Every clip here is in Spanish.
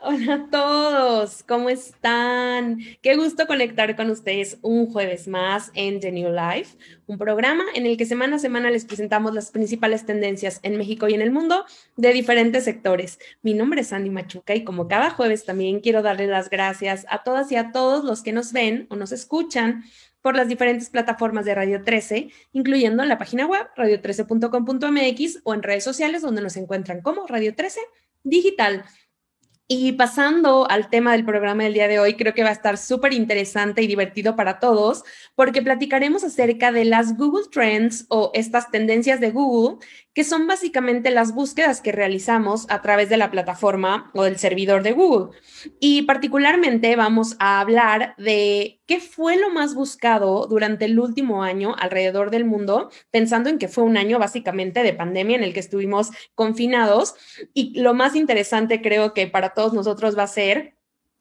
Hola a todos, ¿cómo están? Qué gusto conectar con ustedes un jueves más en The New Life, un programa en el que semana a semana les presentamos las principales tendencias en México y en el mundo de diferentes sectores. Mi nombre es Andy Machuca y como cada jueves también quiero darle las gracias a todas y a todos los que nos ven o nos escuchan por las diferentes plataformas de Radio 13, incluyendo en la página web radio13.com.mx o en redes sociales donde nos encuentran como Radio 13 Digital. Y pasando al tema del programa del día de hoy, creo que va a estar súper interesante y divertido para todos, porque platicaremos acerca de las Google Trends o estas tendencias de Google, que son básicamente las búsquedas que realizamos a través de la plataforma o del servidor de Google. Y particularmente vamos a hablar de qué fue lo más buscado durante el último año alrededor del mundo, pensando en que fue un año básicamente de pandemia en el que estuvimos confinados. Y lo más interesante creo que para todos nosotros va a ser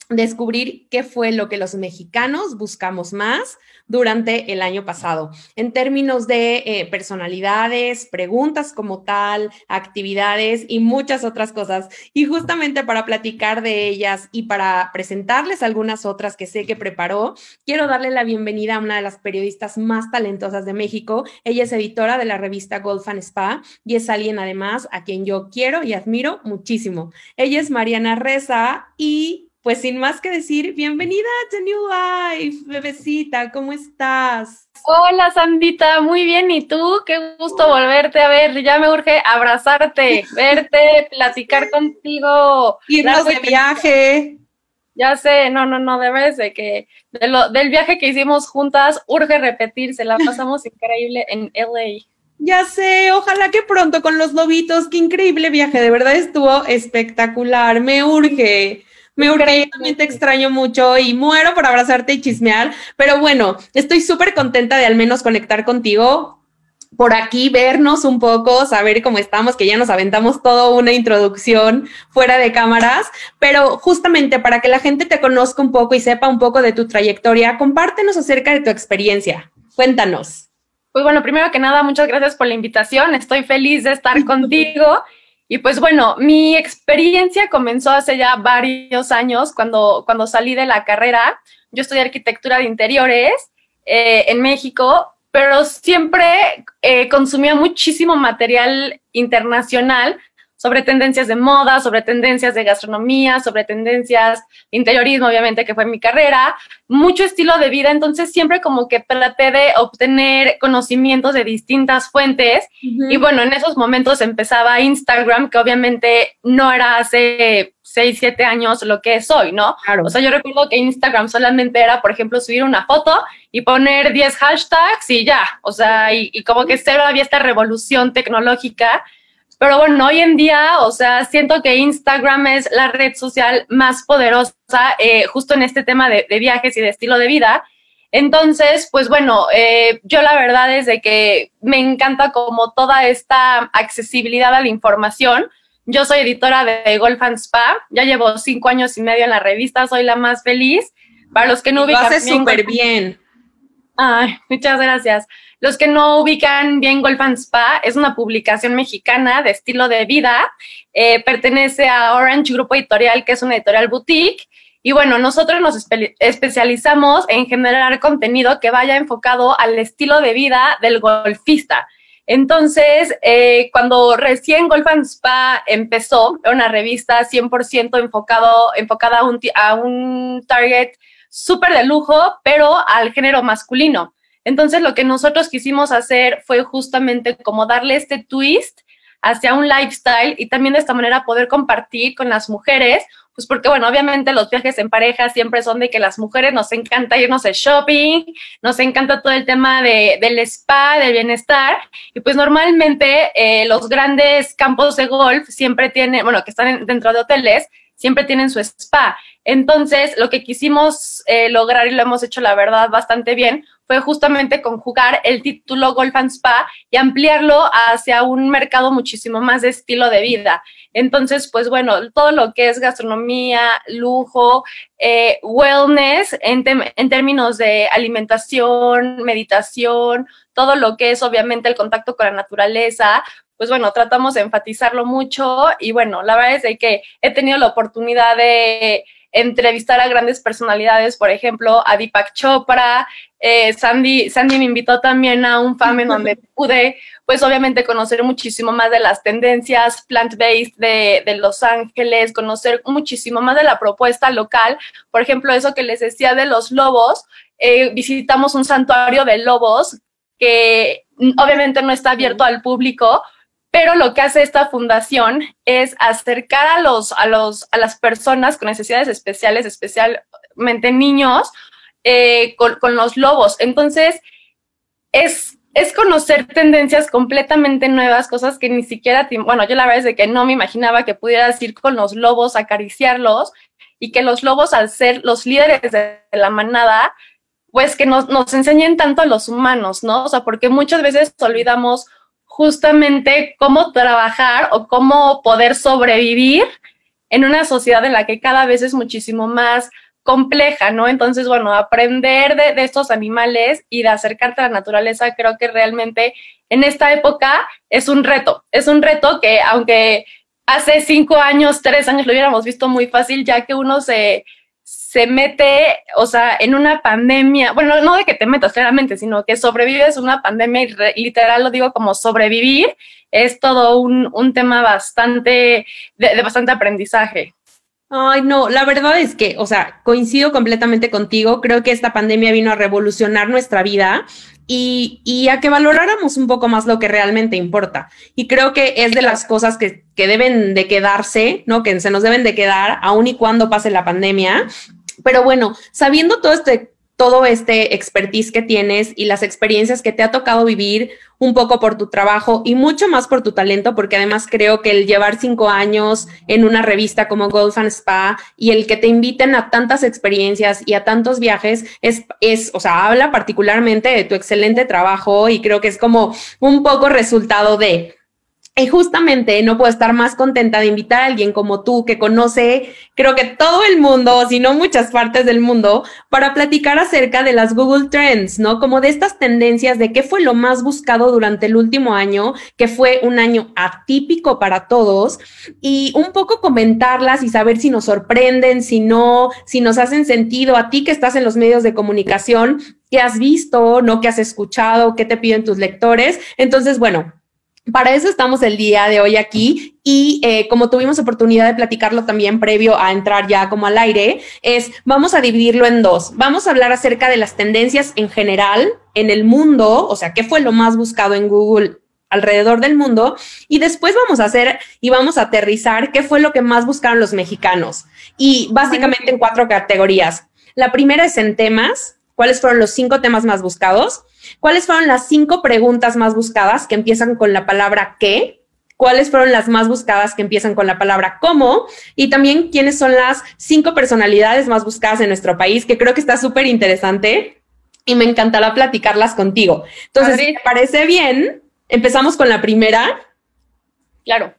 descubrir qué fue lo que los mexicanos buscamos más durante el año pasado, en términos de eh, personalidades, preguntas como tal, actividades y muchas otras cosas. Y justamente para platicar de ellas y para presentarles algunas otras que sé que preparó, quiero darle la bienvenida a una de las periodistas más talentosas de México. Ella es editora de la revista Golf Spa y es alguien además a quien yo quiero y admiro muchísimo. Ella es Mariana Reza y pues sin más que decir, bienvenida a The New Life, bebecita, ¿cómo estás? Hola Sandita, muy bien, ¿y tú? Qué gusto volverte a ver, ya me urge abrazarte, verte, platicar contigo. Irnos de viaje. Ya sé, no, no, no, debes de que de lo, del viaje que hicimos juntas, urge repetirse, la pasamos increíble en LA. Ya sé, ojalá que pronto con los lobitos, qué increíble viaje, de verdad estuvo espectacular, me urge. Me urge, también te extraño mucho y muero por abrazarte y chismear, pero bueno, estoy súper contenta de al menos conectar contigo por aquí, vernos un poco, saber cómo estamos, que ya nos aventamos toda una introducción fuera de cámaras, pero justamente para que la gente te conozca un poco y sepa un poco de tu trayectoria, compártenos acerca de tu experiencia. Cuéntanos. Pues bueno, primero que nada, muchas gracias por la invitación. Estoy feliz de estar contigo. Y pues bueno, mi experiencia comenzó hace ya varios años cuando, cuando salí de la carrera. Yo estudié arquitectura de interiores eh, en México, pero siempre eh, consumía muchísimo material internacional sobre tendencias de moda, sobre tendencias de gastronomía, sobre tendencias de interiorismo, obviamente, que fue mi carrera, mucho estilo de vida, entonces siempre como que traté de obtener conocimientos de distintas fuentes. Y bueno, en esos momentos empezaba Instagram, que obviamente no era hace 6, 7 años lo que es hoy, ¿no? O sea, yo recuerdo que Instagram solamente era, por ejemplo, subir una foto y poner 10 hashtags y ya, o sea, y, y como que cero había esta revolución tecnológica pero bueno, hoy en día, o sea, siento que Instagram es la red social más poderosa eh, justo en este tema de, viajes y de estilo de vida. Entonces, pues bueno, eh, yo la verdad es de que me encanta como toda esta accesibilidad a la información. Yo soy editora de Golf and Spa, ya llevo cinco años y medio en la revista, soy la más feliz. Para los que no ubican... Lo haces súper bien. Ay, muchas gracias. Los que no ubican bien Golf and Spa, es una publicación mexicana de estilo de vida. Eh, pertenece a Orange Grupo Editorial, que es una editorial boutique. Y bueno, nosotros nos especializamos en generar contenido que vaya enfocado al estilo de vida del golfista. Entonces, eh, cuando recién Golf and Spa empezó, era una revista 100% enfocado, enfocada a un, a un target súper de lujo, pero al género masculino. Entonces, lo que nosotros quisimos hacer fue justamente como darle este twist hacia un lifestyle y también de esta manera poder compartir con las mujeres, pues porque, bueno, obviamente los viajes en pareja siempre son de que las mujeres nos encanta irnos de shopping, nos encanta todo el tema de, del spa, del bienestar, y pues normalmente eh, los grandes campos de golf siempre tienen, bueno, que están dentro de hoteles, siempre tienen su spa. Entonces, lo que quisimos eh, lograr y lo hemos hecho, la verdad, bastante bien, fue justamente conjugar el título Golf and Spa y ampliarlo hacia un mercado muchísimo más de estilo de vida. Entonces, pues bueno, todo lo que es gastronomía, lujo, eh, wellness en, en términos de alimentación, meditación, todo lo que es obviamente el contacto con la naturaleza, pues bueno, tratamos de enfatizarlo mucho y bueno, la verdad es que he tenido la oportunidad de entrevistar a grandes personalidades, por ejemplo, a Deepak Chopra, eh, Sandy, Sandy me invitó también a un FAM en donde pude, pues obviamente conocer muchísimo más de las tendencias plant-based de, de, Los Ángeles, conocer muchísimo más de la propuesta local, por ejemplo, eso que les decía de los lobos, eh, visitamos un santuario de lobos que obviamente no está abierto al público, pero lo que hace esta fundación es acercar a, los, a, los, a las personas con necesidades especiales, especialmente niños, eh, con, con, los lobos. Entonces, es, es conocer tendencias completamente nuevas, cosas que ni siquiera, bueno, yo la verdad es de que no me imaginaba que pudieras ir con los lobos, acariciarlos, y que los lobos, al ser los líderes de la manada, pues que nos, nos enseñen tanto a los humanos, ¿no? O sea, porque muchas veces olvidamos justamente cómo trabajar o cómo poder sobrevivir en una sociedad en la que cada vez es muchísimo más compleja, ¿no? Entonces, bueno, aprender de, estos animales y de acercarte a la naturaleza, creo que realmente en esta época es un reto, es un reto que aunque hace cinco años, tres años lo hubiéramos visto muy fácil, ya que uno se, se mete, o sea, en una pandemia, bueno, no de que te metas claramente, sino que sobrevives una pandemia y literal lo digo como sobrevivir, es todo un, un tema bastante, de, bastante aprendizaje. Ay, no, la verdad es que, o sea, coincido completamente contigo. Creo que esta pandemia vino a revolucionar nuestra vida y, y, a que valoráramos un poco más lo que realmente importa. Y creo que es de las cosas que, que deben de quedarse, ¿no? Que se nos deben de quedar aun y cuando pase la pandemia. Pero bueno, sabiendo todo este, todo este expertise que tienes y las experiencias que te ha tocado vivir un poco por tu trabajo y mucho más por tu talento, porque además creo que el llevar cinco años en una revista como Golf and Spa y el que te inviten a tantas experiencias y a tantos viajes es, es, o sea, habla particularmente de tu excelente trabajo y creo que es como un poco resultado de, y justamente no puedo estar más contenta de invitar a alguien como tú que conoce, creo que todo el mundo, si no muchas partes del mundo, para platicar acerca de las Google Trends, ¿no? Como de estas tendencias de qué fue lo más buscado durante el último año, que fue un año atípico para todos, y un poco comentarlas y saber si nos sorprenden, si no, si nos hacen sentido a ti que estás en los medios de comunicación, qué has visto, no qué has escuchado, qué te piden tus lectores. Entonces, bueno, para eso estamos el día de hoy aquí y eh, como tuvimos oportunidad de platicarlo también previo a entrar ya como al aire, es vamos a dividirlo en dos. Vamos a hablar acerca de las tendencias en general en el mundo, o sea, qué fue lo más buscado en Google alrededor del mundo y después vamos a hacer y vamos a aterrizar qué fue lo que más buscaron los mexicanos y básicamente en cuatro categorías. La primera es en temas, cuáles fueron los cinco temas más buscados. ¿Cuáles fueron las cinco preguntas más buscadas que empiezan con la palabra qué? ¿Cuáles fueron las más buscadas que empiezan con la palabra cómo? Y también quiénes son las cinco personalidades más buscadas en nuestro país, que creo que está súper interesante y me encantará platicarlas contigo. Entonces, si te parece bien, empezamos con la primera. Claro.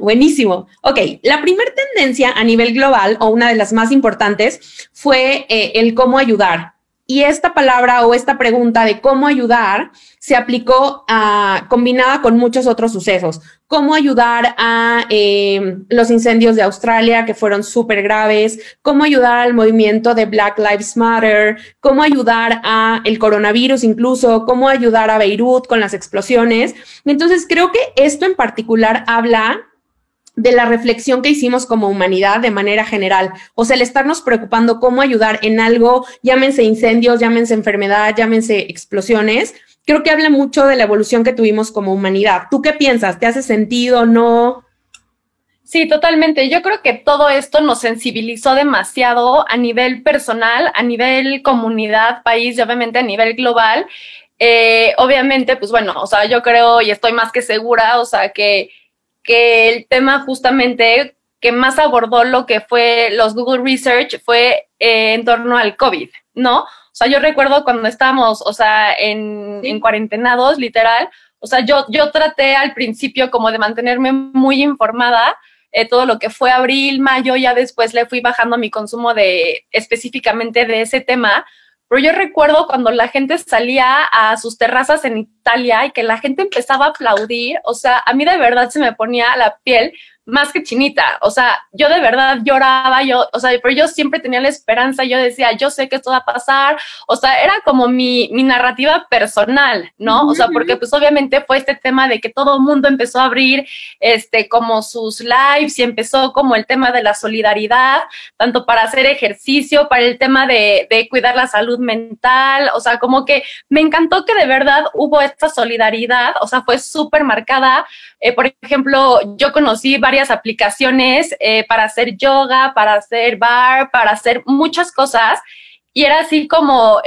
Buenísimo. Ok, la primera tendencia a nivel global o una de las más importantes fue eh, el cómo ayudar. Y esta palabra o esta pregunta de cómo ayudar se aplicó a, combinada con muchos otros sucesos. Cómo ayudar a eh, los incendios de Australia, que fueron súper graves. Cómo ayudar al movimiento de Black Lives Matter. Cómo ayudar a el coronavirus incluso. Cómo ayudar a Beirut con las explosiones. Entonces, creo que esto en particular habla de la reflexión que hicimos como humanidad de manera general. O sea, el estarnos preocupando cómo ayudar en algo, llámense incendios, llámense enfermedad, llámense explosiones, creo que habla mucho de la evolución que tuvimos como humanidad. ¿Tú qué piensas? ¿Te hace sentido? ¿No? Sí, totalmente. Yo creo que todo esto nos sensibilizó demasiado a nivel personal, a nivel comunidad, país y obviamente a nivel global. Eh, obviamente, pues bueno, o sea, yo creo y estoy más que segura, o sea, que que el tema justamente que más abordó lo que fue los Google Research fue eh, en torno al COVID, ¿no? O sea, yo recuerdo cuando estábamos, o sea, en, en cuarentenados, literal, o sea, yo, yo traté al principio como de mantenerme muy informada, eh, todo lo que fue abril, mayo, ya después le fui bajando mi consumo de específicamente de ese tema, pero yo recuerdo cuando la gente salía a sus terrazas en Italia y que la gente empezaba a aplaudir, o sea, a mí de verdad se me ponía la piel más que chinita. O sea, yo de verdad lloraba, yo, o sea, pero yo siempre tenía la esperanza, yo decía, yo sé que esto va a pasar. O sea, era como mi, mi narrativa personal, ¿no? O sea, porque pues obviamente fue este tema de que todo el mundo empezó a abrir, este, como sus lives y empezó como el tema de la solidaridad, tanto para hacer ejercicio, para el tema de, de cuidar la salud mental. O sea, como que me encantó que de verdad hubo esta solidaridad, o sea, fue súper marcada. Eh, por ejemplo, yo conocí varios aplicaciones eh, para hacer yoga, para hacer bar, para hacer muchas cosas. Y era así como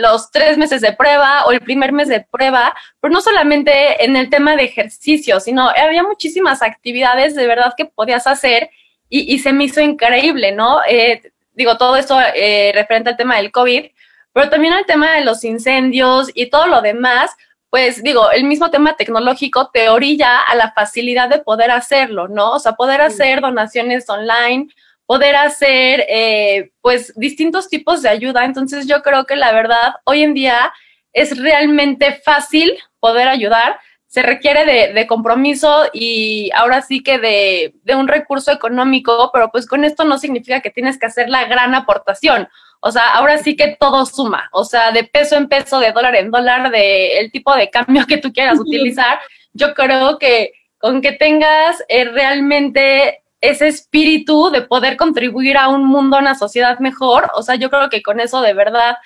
los tres meses de prueba o el primer mes de prueba, pero no solamente en el tema de ejercicio, sino había muchísimas actividades de verdad que podías hacer y, se me hizo increíble, ¿no? Eh, digo, todo esto referente al tema del COVID, pero también al tema de los incendios y todo lo demás, pues digo, el mismo tema tecnológico te orilla a la facilidad de poder hacerlo, ¿no? O sea, poder hacer donaciones online, poder hacer, eh, pues, distintos tipos de ayuda. Entonces, yo creo que la verdad, hoy en día es realmente fácil poder ayudar. Se requiere de, de compromiso y ahora sí que de, de un recurso económico, pero pues con esto no significa que tienes que hacer la gran aportación. O sea, ahora sí que todo suma, o sea, de peso en peso, de dólar en dólar, de el tipo de cambio que tú quieras utilizar. Yo creo que con que tengas eh, realmente ese espíritu de poder contribuir a un mundo, a una sociedad mejor, o sea, yo creo que con eso de verdad,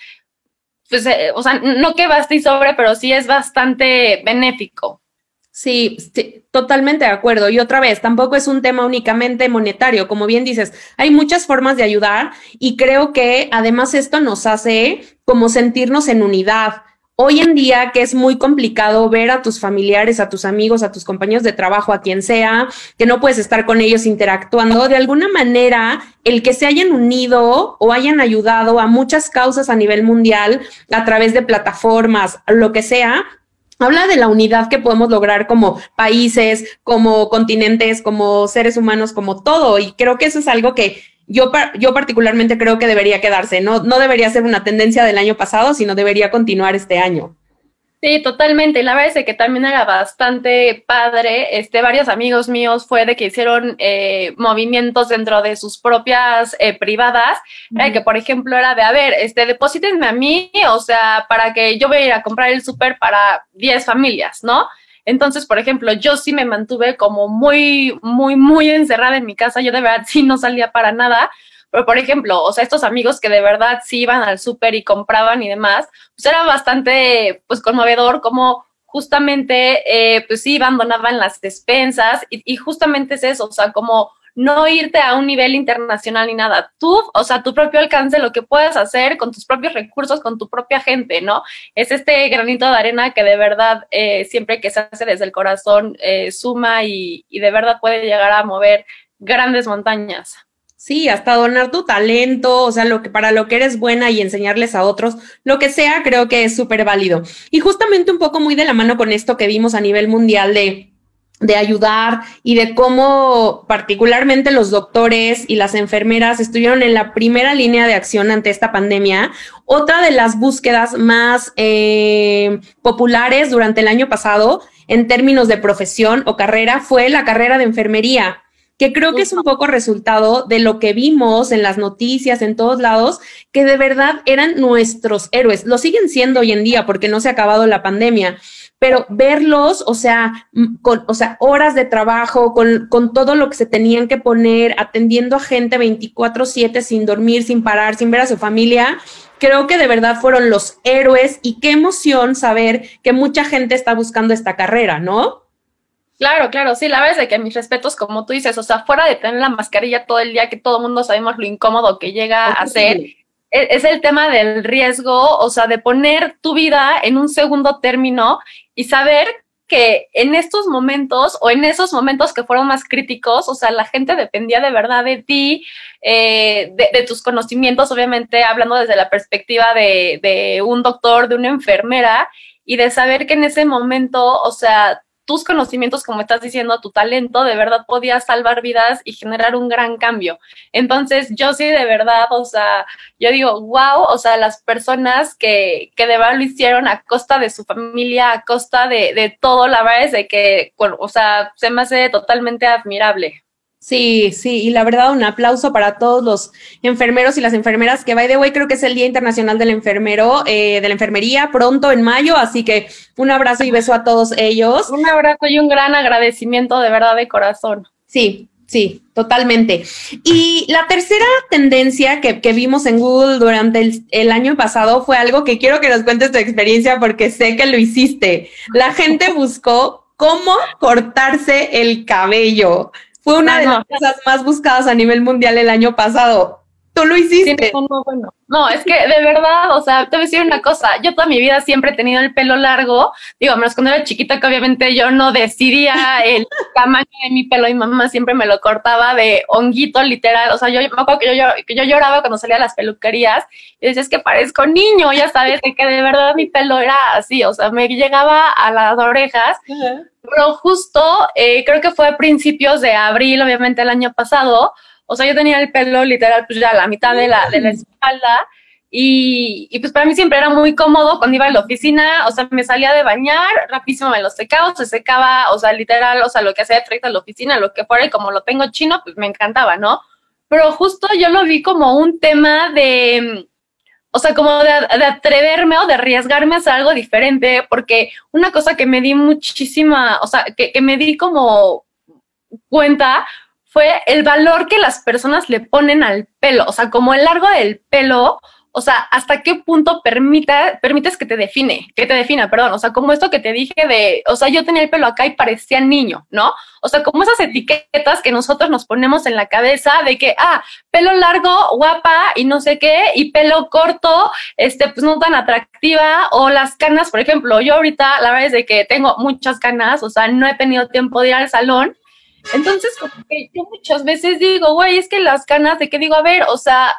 pues, eh, o sea, no que baste y sobre, pero sí es bastante benéfico. Sí, totalmente de acuerdo. Y otra vez, tampoco es un tema únicamente monetario. Como bien dices, hay muchas formas de ayudar y creo que además esto nos hace como sentirnos en unidad. Hoy en día que es muy complicado ver a tus familiares, a tus amigos, a tus compañeros de trabajo, a quien sea, que no puedes estar con ellos interactuando, de alguna manera el que se hayan unido o hayan ayudado a muchas causas a nivel mundial a través de plataformas, lo que sea, habla de la unidad que podemos lograr como países, como continentes, como seres humanos, como todo. Y creo que eso es algo que yo, yo particularmente creo que debería quedarse. No, no debería ser una tendencia del año pasado, sino debería continuar este año. Sí, totalmente. La verdad es que también era bastante padre. Este, varios amigos míos fue de que hicieron eh, movimientos dentro de sus propias eh, privadas, que por ejemplo era de, a ver, este, deposítenme a mí, o sea, para que yo voy a ir a comprar el súper para 10 familias, ¿no? Entonces, por ejemplo, yo sí me mantuve como muy, muy, muy encerrada en mi casa. Yo de verdad sí no salía para nada, pero, por ejemplo, o sea, estos amigos que de verdad sí iban al súper y compraban y demás, pues era bastante, pues, conmovedor como justamente, eh, pues sí, abandonaban las despensas y, y justamente es eso, o sea, como no irte a un nivel internacional ni nada. Tú, o sea, tu propio alcance, lo que puedes hacer con tus propios recursos, con tu propia gente, ¿no? Es este granito de arena que de verdad, eh, siempre que se hace desde el corazón, eh, suma y, y de verdad puede llegar a mover grandes montañas. Sí, hasta donar tu talento, o sea, lo que para lo que eres buena y enseñarles a otros, lo que sea, creo que es súper válido. Y justamente un poco muy de la mano con esto que vimos a nivel mundial de de ayudar y de cómo particularmente los doctores y las enfermeras estuvieron en la primera línea de acción ante esta pandemia. Otra de las búsquedas más eh, populares durante el año pasado en términos de profesión o carrera fue la carrera de enfermería que creo que es un poco resultado de lo que vimos en las noticias, en todos lados, que de verdad eran nuestros héroes. Lo siguen siendo hoy en día porque no se ha acabado la pandemia, pero verlos, o sea, con, o sea, horas de trabajo, con, con todo lo que se tenían que poner, atendiendo a gente 24/7 sin dormir, sin parar, sin ver a su familia, creo que de verdad fueron los héroes y qué emoción saber que mucha gente está buscando esta carrera, ¿no? Claro, claro, sí, la verdad es que mis respetos, como tú dices, o sea, fuera de tener la mascarilla todo el día, que todo el mundo sabemos lo incómodo que llega a ser, e, es, el tema del riesgo, o sea, de poner tu vida en un segundo término y saber que en estos momentos o en esos momentos que fueron más críticos, o sea, la gente dependía de verdad de ti, eh, de, de, tus conocimientos, obviamente hablando desde la perspectiva de, de un doctor, de una enfermera, y de saber que en ese momento, o sea, tus conocimientos, como estás diciendo, tu talento, de verdad podía salvar vidas y generar un gran cambio. Entonces, yo sí, de verdad, o sea, yo digo, wow, o sea, las personas que, que de verdad lo hicieron a costa de su familia, a costa de, de todo, la verdad es de que, o sea, se me hace totalmente admirable. Sí, sí, y la verdad un aplauso para todos los enfermeros y las enfermeras, que by the way creo que es el Día Internacional del Enfermero, eh, de la Enfermería, pronto en mayo, así que un abrazo y beso a todos ellos. Un abrazo y un gran agradecimiento de verdad de corazón. Sí, sí, totalmente. Y la tercera tendencia que, que vimos en Google durante el, el año pasado fue algo que quiero que nos cuentes tu experiencia porque sé que lo hiciste. La gente buscó cómo cortarse el cabello. Fue una de las cosas más buscadas a nivel mundial el año pasado. Tú lo hiciste. bueno. No, es que de verdad, o sea, te voy a decir una cosa. Yo toda mi vida siempre he tenido el pelo largo. Digo, menos cuando era chiquita, que obviamente yo no decidía el tamaño de mi pelo. Mi mamá siempre me lo cortaba de honguito, literal. O sea, yo me acuerdo que yo, que yo lloraba cuando salía a las peluquerías y decía, es que parezco niño, ya sabes, de que de verdad mi pelo era así. O sea, me llegaba a las orejas. Pero justo, eh, creo que fue a principios de abril, obviamente el año pasado, o sea, yo tenía el pelo literal, pues ya la mitad de la, de la espalda, y, y, pues para mí siempre era muy cómodo cuando iba a la oficina, o sea, me salía de bañar, rapidísimo me lo secaba, se secaba, o sea, literal, o sea, lo que hacía directo a la oficina, lo que fuera, y como lo tengo chino, pues me encantaba, ¿no? Pero justo yo lo vi como un tema de, o sea, como de, atreverme o de arriesgarme a hacer algo diferente, porque una cosa que me di muchísima, o sea, que me di como cuenta fue el valor que las personas le ponen al pelo, o sea, como el largo del pelo, o sea, hasta qué punto permita, permites que te define, que te defina, perdón, o sea, como esto que te dije de, o sea, yo tenía el pelo acá y parecía niño, ¿no? O sea, como esas etiquetas que nosotros nos ponemos en la cabeza de que, ah, pelo largo, guapa y no sé qué, y pelo corto, este, pues no tan atractiva, o las canas, por ejemplo, yo ahorita, la verdad es de que tengo muchas canas, o sea, no he tenido tiempo de ir al salón, entonces, como que yo muchas veces digo, güey, es que las canas de que digo, a ver, o sea,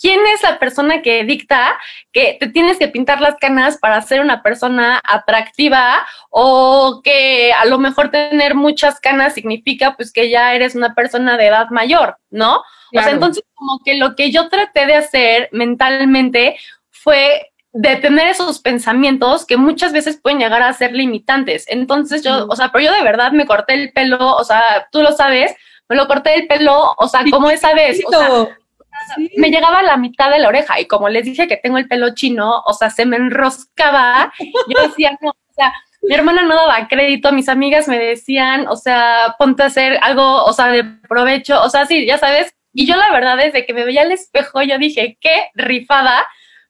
¿quién es la persona que dicta que te tienes que pintar las canas para ser una persona atractiva o que a lo mejor tener muchas canas significa pues que ya eres una persona de edad mayor, ¿no? O sea, entonces como que lo que yo traté de hacer mentalmente fue de tener esos pensamientos que muchas veces pueden llegar a ser limitantes. Entonces yo, o sea, pero yo de verdad me corté el pelo, o sea, tú lo sabes, me lo corté el pelo, o sea, como esa vez, o sea, me llegaba a la mitad de la oreja y como les dije que tengo el pelo chino, o sea, se me enroscaba. Yo decía, no, o sea, mi hermana no daba crédito, mis amigas me decían, o sea, ponte a hacer algo, o sea, de provecho, o sea, sí, ya sabes. Y yo la verdad, desde que me veía al espejo, yo dije, qué rifada,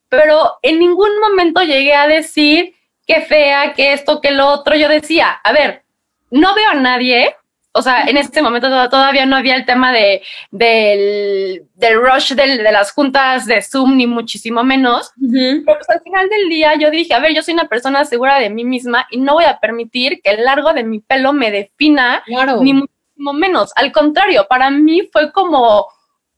pero en ningún momento llegué a decir qué fea, que esto, que lo otro. Yo decía, a ver, no veo a nadie, o sea, en este momento todavía no había el tema de, del, rush de las juntas de Zoom, ni muchísimo menos. Pero pues, al final del día yo dije, a ver, yo soy una persona segura de mí misma y no voy a permitir que el largo de mi pelo me defina, ni muchísimo menos. Al contrario, para mí fue como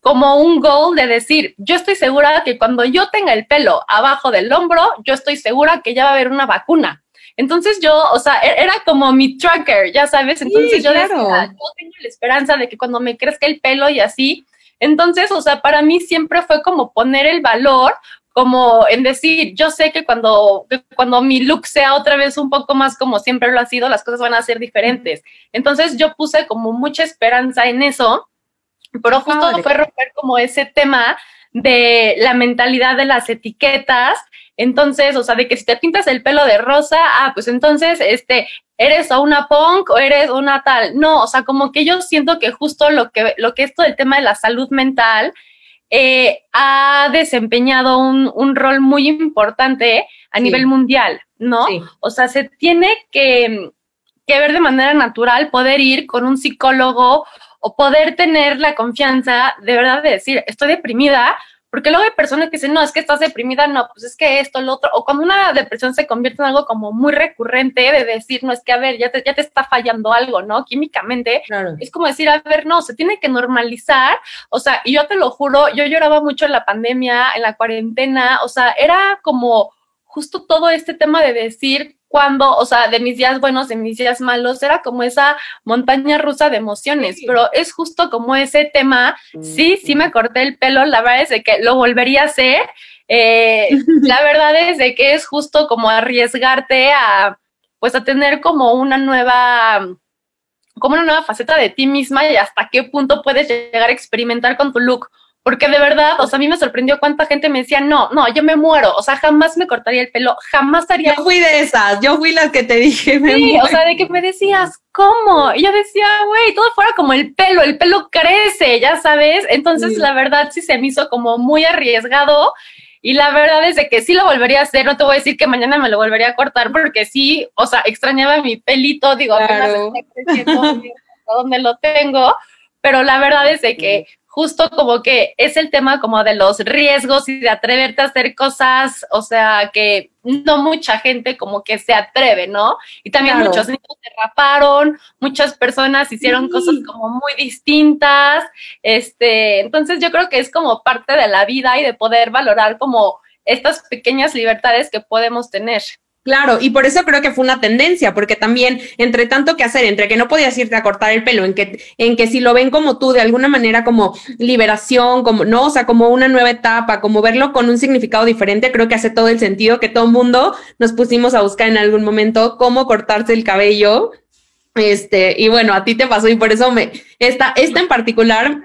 como un goal de decir, yo estoy segura que cuando yo tenga el pelo abajo del hombro, yo estoy segura que ya va a haber una vacuna. Entonces yo, o sea, e-, era como mi tracker, ya sabes, entonces yo decía, yo tengo la esperanza de que cuando me crezca el pelo y así, entonces, o sea, para mí siempre fue como poner el valor como en decir, yo sé que cuando, cuando mi look sea otra vez un poco más como siempre lo ha sido, las cosas van a ser diferentes. Entonces yo puse como mucha esperanza en eso pero justo fue romper como ese tema de la mentalidad de las etiquetas. Entonces, o sea, de que si te pintas el pelo de rosa, ah, pues entonces, este, eres o una punk o eres una tal. No, o sea, como que yo siento que justo lo que, lo que esto del tema de la salud mental eh, ha desempeñado un, un, rol muy importante a nivel mundial, ¿no? O sea, se tiene que, que ver de manera natural, poder ir con un psicólogo o poder tener la confianza de verdad de decir, estoy deprimida, porque luego hay personas que dicen, no, es que estás deprimida, no, pues es que esto, lo otro, o cuando una depresión se convierte en algo como muy recurrente de decir, no, es que a ver, ya te, ya te está fallando algo, ¿no? Químicamente, es como decir, a ver, no, se tiene que normalizar, o sea, y yo te lo juro, yo lloraba mucho en la pandemia, en la cuarentena, o sea, era como justo todo este tema de decir, cuando, o sea, de mis días buenos, de mis días malos, era como esa montaña rusa de emociones, pero es justo como ese tema, sí, sí me corté el pelo, la verdad es de que lo volvería a hacer, eh, la verdad es de que es justo como arriesgarte a, pues a tener como una nueva como una nueva faceta de ti misma y hasta qué punto puedes llegar a experimentar con tu look. Porque de verdad, o sea, a mí me sorprendió cuánta gente me decía, no, no, yo me muero, o sea, jamás me cortaría el pelo, jamás haría... Yo fui de esas, yo fui la que te dije, me Sí, o sea, de que me decías, ¿cómo? Y yo decía, güey, todo fuera como el pelo, el pelo crece, ya sabes. Entonces, la verdad, sí se me hizo como muy arriesgado. Y la verdad es de que sí lo volvería a hacer, no te voy a decir que mañana me lo volvería a cortar porque sí, o sea, extrañaba mi pelito, digo, claro. apenas donde lo tengo, pero la verdad es de que justo como que es el tema como de los riesgos y de atreverte a hacer cosas, o sea, que no mucha gente como que se atreve, ¿no? Y también muchos niños se raparon, muchas personas hicieron cosas como muy distintas, este, entonces yo creo que es como parte de la vida y de poder valorar como estas pequeñas libertades que podemos tener. Claro, y por eso creo que fue una tendencia, porque también entre tanto que hacer, entre que no podías irte a cortar el pelo, en que, en que si lo ven como tú, de alguna manera como liberación, como, no, o sea, como una nueva etapa, como verlo con un significado diferente, creo que hace todo el sentido que todo el mundo nos pusimos a buscar en algún momento cómo cortarse el cabello. Este, y bueno, a ti te pasó y por eso me, esta, esta en particular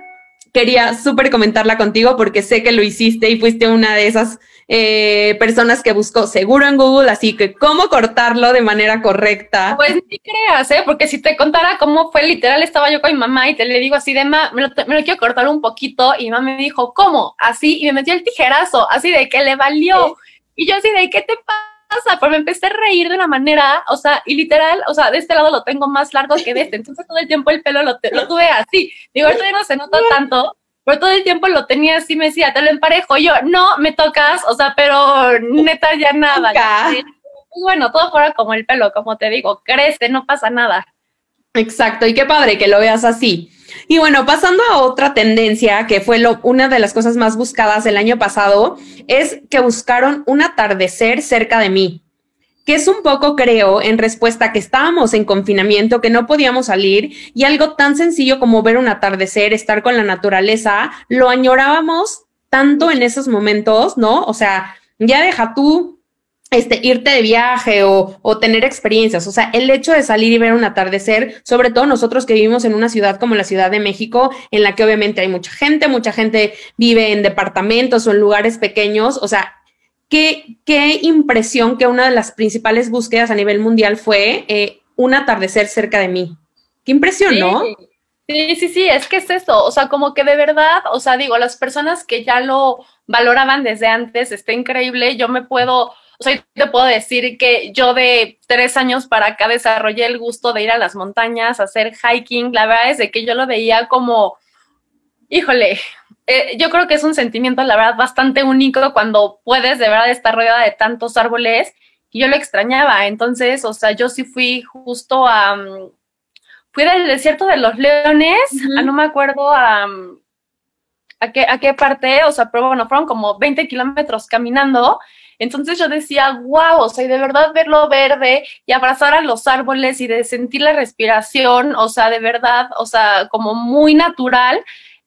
quería súper comentarla contigo porque sé que lo hiciste y fuiste una de esas eh, personas que buscó seguro en Google, así que cómo cortarlo de manera correcta. Pues ni creas, ¿eh? Porque si te contara cómo fue literal, estaba yo con mi mamá y te le digo así de, ma, me lo, me lo quiero cortar un poquito y mamá me dijo, ¿cómo? Así, y me metió el tijerazo, así de que le valió. Y yo así de, ¿qué te pasa? Pues me empecé a reír de una manera, o sea, y literal, o sea, de este lado lo tengo más largo que de este, entonces todo el tiempo el pelo lo, lo tuve así. Digo, ahorita ya no se nota tanto, pero todo el tiempo lo tenía así, me decía, te lo emparejo. yo, no, me tocas, o sea, pero neta ya nada. bueno, todo fuera como el pelo, como te digo, crece, no pasa nada. Exacto, y qué padre que lo veas así. Y bueno, pasando a otra tendencia que fue lo, una de las cosas más buscadas el año pasado, es que buscaron un atardecer cerca de mí que es un poco, creo, en respuesta a que estábamos en confinamiento, que no podíamos salir y algo tan sencillo como ver un atardecer, estar con la naturaleza, lo añorábamos tanto en esos momentos, ¿no? O sea, ya deja tú este, irte de viaje o, o, tener experiencias. O sea, el hecho de salir y ver un atardecer, sobre todo nosotros que vivimos en una ciudad como la Ciudad de México, en la que obviamente hay mucha gente, mucha gente vive en departamentos o en lugares pequeños. O sea, qué, impresión que una de las principales búsquedas a nivel mundial fue eh, un atardecer cerca de mí. Qué impresión, ¿no? Sí, sí, sí, es que es eso, o sea, como que de verdad, o sea, digo, las personas que ya lo valoraban desde antes, está increíble, yo me puedo, o sea, te puedo decir que yo de tres años para acá desarrollé el gusto de ir a las montañas, hacer hiking, la verdad es de que yo lo veía como, híjole, eh, yo creo que es un sentimiento, la verdad, bastante único cuando puedes de verdad estar rodeada de tantos árboles y yo lo extrañaba. Entonces, o sea, yo sí fui justo a... Mm, fui del desierto de los leones, a, no me acuerdo a, mm, a, qué, a qué parte, o sea, pero bueno, fueron como 20 kilómetros caminando. Entonces yo decía, wow, o sea, y de verdad verlo verde y abrazar a los árboles y de sentir la respiración, o sea, de verdad, o sea, como muy natural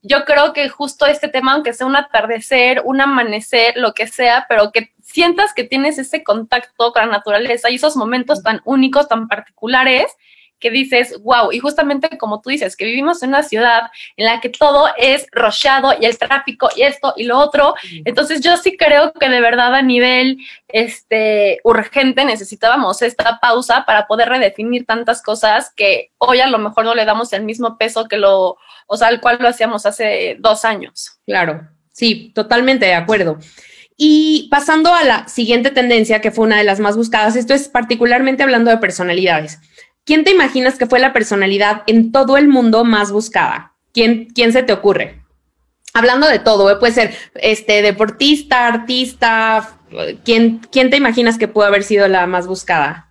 yo creo que justo este tema, aunque sea un atardecer, un amanecer, lo que sea, pero que sientas que tienes ese contacto con la naturaleza y esos momentos tan únicos, tan particulares, que dices, wow, y justamente como tú dices, que vivimos en una ciudad en la que todo es rochado y el tráfico y esto y lo otro, entonces yo sí creo que de verdad a nivel este, urgente necesitábamos esta pausa para poder redefinir tantas cosas que hoy a lo mejor no le damos el mismo peso que lo, o sea, al cual lo hacíamos hace dos años. Claro, sí, totalmente de acuerdo. Y pasando a la siguiente tendencia, que fue una de las más buscadas, esto es particularmente hablando de personalidades. ¿Quién te imaginas que fue la personalidad en todo el mundo más buscada? ¿Quién, quién se te ocurre? Hablando de todo, ¿eh? puede ser este deportista, artista, ¿quién, ¿quién te imaginas que pudo haber sido la más buscada?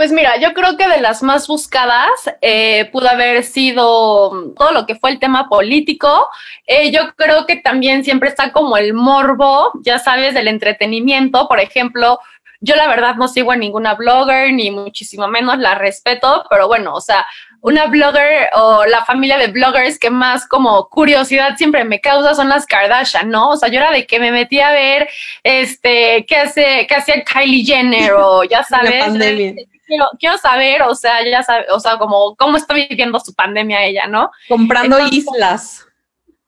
Pues mira, yo creo que de las más buscadas eh, pudo haber sido todo lo que fue el tema político. Eh, yo creo que también siempre está como el morbo, ya sabes, del entretenimiento. Por ejemplo, Yo la verdad no sigo a ninguna blogger, ni muchísimo menos la respeto, pero bueno, o sea, una blogger o la familia de bloggers que más como curiosidad siempre me causa son las Kardashian, ¿no? O sea, yo era de que me metí a ver, este, qué hace, qué hacía Kylie Jenner o ya sabes. Quiero, quiero, saber, o sea, ya sabes, o sea, como cómo está viviendo su pandemia ella, ¿no? Comprando islas.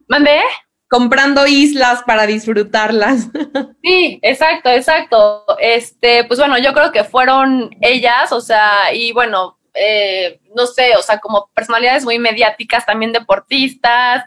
¿Mandé? comprando islas para disfrutarlas. Sí, exacto, exacto. Este, pues bueno, yo creo que fueron ellas, o sea, y bueno, eh, no sé, o sea, como personalidades muy mediáticas, también deportistas.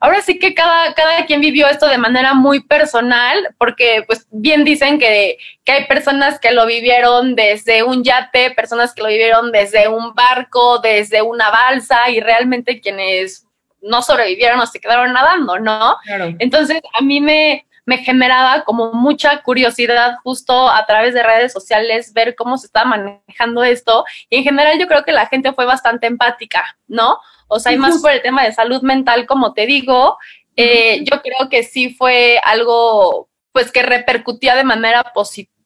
Ahora sí que cada, cada quien vivió esto de manera muy personal, porque pues bien dicen que, que hay personas que lo vivieron desde un yate, personas que lo vivieron desde un barco, desde una balsa, y realmente quienes no sobrevivieron o se quedaron nadando, ¿no? Entonces, a mí me, me generaba como mucha curiosidad justo a través de redes sociales ver cómo se está manejando esto. Y en general yo creo que la gente fue bastante empática, ¿no? O sea, hay más por el tema de salud mental, como te digo. Eh, yo creo que sí fue algo, pues, que repercutía de manera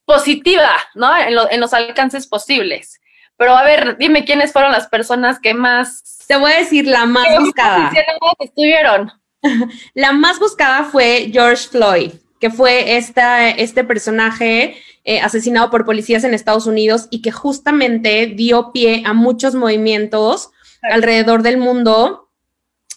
positiva, ¿no? En, en los alcances posibles. Pero a ver, dime quiénes fueron las personas que más te voy a decir la más buscada. estuvieron? la más buscada fue George Floyd, que fue esta, este personaje eh, asesinado por policías en Estados Unidos y que justamente dio pie a muchos movimientos alrededor del mundo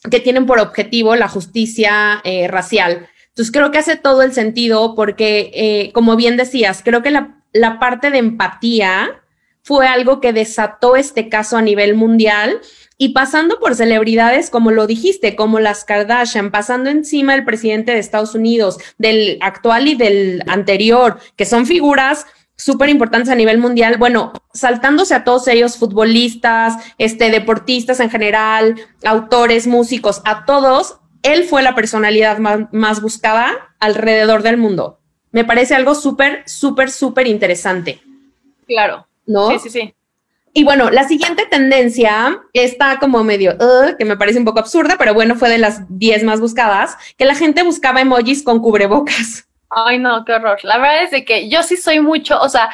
que tienen por objetivo la justicia eh, racial. Entonces creo que hace todo el sentido porque, eh, como bien decías, creo que la, la parte de empatía fue algo que desató este caso a nivel mundial y pasando por celebridades, como lo dijiste, como las Kardashian, pasando encima del presidente de Estados Unidos, del actual y del anterior, que son figuras súper importantes a nivel mundial, bueno, saltándose a todos ellos, futbolistas, este, deportistas en general, autores, músicos, a todos, él fue la personalidad más, más buscada alrededor del mundo. Me parece algo súper, súper, súper interesante. Claro. ¿No? Sí, sí, sí. Y bueno, la siguiente tendencia está como medio, que me parece un poco absurda, pero bueno, fue de las 10 más buscadas, que la gente buscaba emojis con cubrebocas. Ay, no, qué horror. La verdad es de que yo sí soy mucho, o sea,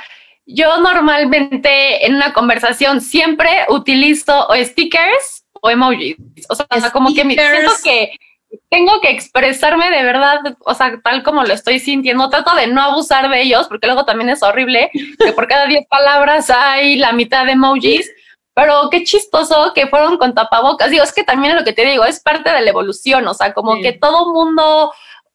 yo normalmente en una conversación siempre utilizo o stickers o emojis. O sea, como que me siento que tengo que expresarme de verdad, o sea, tal como lo estoy sintiendo. Trato de no abusar de ellos, porque luego también es horrible que por cada 10 palabras hay la mitad de emojis. Pero qué chistoso que fueron con tapabocas. Digo, es que también lo que te digo es parte de la evolución, o sea, como que todo mundo,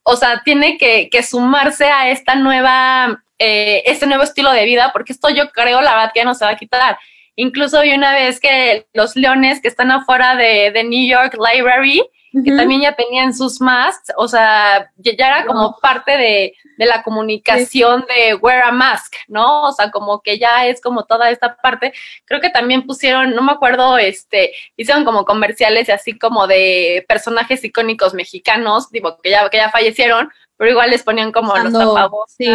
o sea, tiene que, que sumarse a esta nueva, eh, este nuevo estilo de vida, porque esto yo creo, la verdad, que ya no se va a quitar. Incluso vi una vez que los leones que están afuera de, de New York Library, que también ya tenían sus masks, o sea, ya era como parte de, la comunicación de wear a mask, ¿no? O sea, como que ya es como toda esta parte. Creo que también pusieron, no me acuerdo, este, hicieron como comerciales y así como de personajes icónicos mexicanos, digo, que ya, que ya fallecieron, pero igual les ponían como los tapabocas. Sí.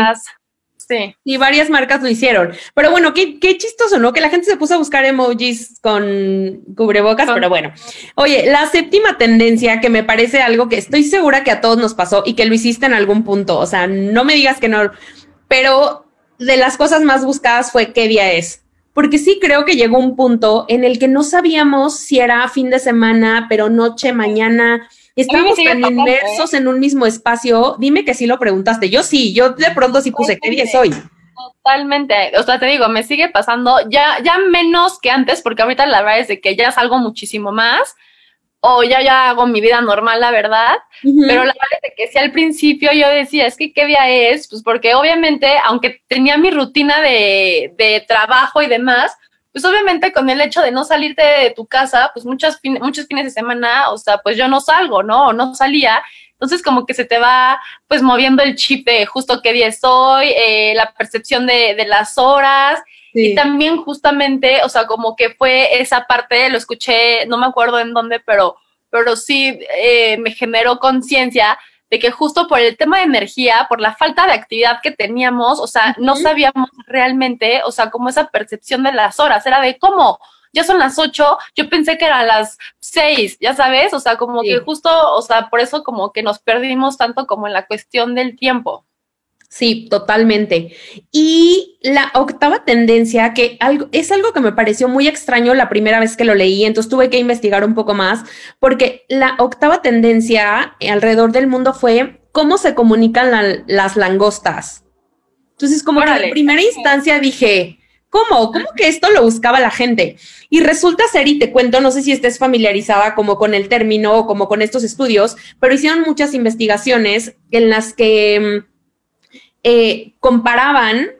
Y varias marcas lo hicieron. Pero bueno, qué, qué, chistoso, ¿no? Que la gente se puso a buscar emojis con cubrebocas, pero bueno. Oye, la séptima tendencia que me parece algo que estoy segura que a todos nos pasó y que lo hiciste en algún punto. O sea, no me digas que no, pero de las cosas más buscadas fue qué día es. Porque sí creo que llegó un punto en el que no sabíamos si era fin de semana, pero noche, mañana Estamos tan inmersos en un mismo espacio. Dime que sí lo preguntaste. Yo sí, yo de pronto sí puse, ¿qué día es hoy? Totalmente, o sea, te digo, me sigue pasando ya, ya menos que antes, porque ahorita la verdad es de que ya salgo muchísimo más, o ya, ya hago mi vida normal, la verdad, pero la verdad es que si al principio yo decía, es que qué día es, pues porque obviamente, aunque tenía mi rutina de, de trabajo y demás, pues obviamente con el hecho de no salirte de tu casa, pues muchos, muchos fines de semana, o sea, pues yo no salgo, ¿no? O no salía. Entonces como que se te va pues moviendo el chip de justo qué día estoy, eh, la percepción de, de las horas. Y también justamente, o sea, como que fue esa parte, lo escuché, no me acuerdo en dónde, pero, pero sí eh, me generó conciencia de que justo por el tema de energía, por la falta de actividad que teníamos, o sea, no sabíamos realmente, o sea, como esa percepción de las horas, era de cómo, ya son las ocho, yo pensé que eran las seis, ya sabes, o sea, como que justo, o sea, por eso como que nos perdimos tanto como en la cuestión del tiempo. Sí, totalmente. Y la octava tendencia, que algo, es algo que me pareció muy extraño la primera vez que lo leí, entonces tuve que investigar un poco más, porque la octava tendencia alrededor del mundo fue cómo se comunican las langostas. Entonces, como que en primera instancia dije, ¿cómo? ¿Cómo que esto lo buscaba la gente? Y resulta ser, y te cuento, no sé si estés familiarizada como con el término o como con estos estudios, pero hicieron muchas investigaciones en las que mm, eh, comparaban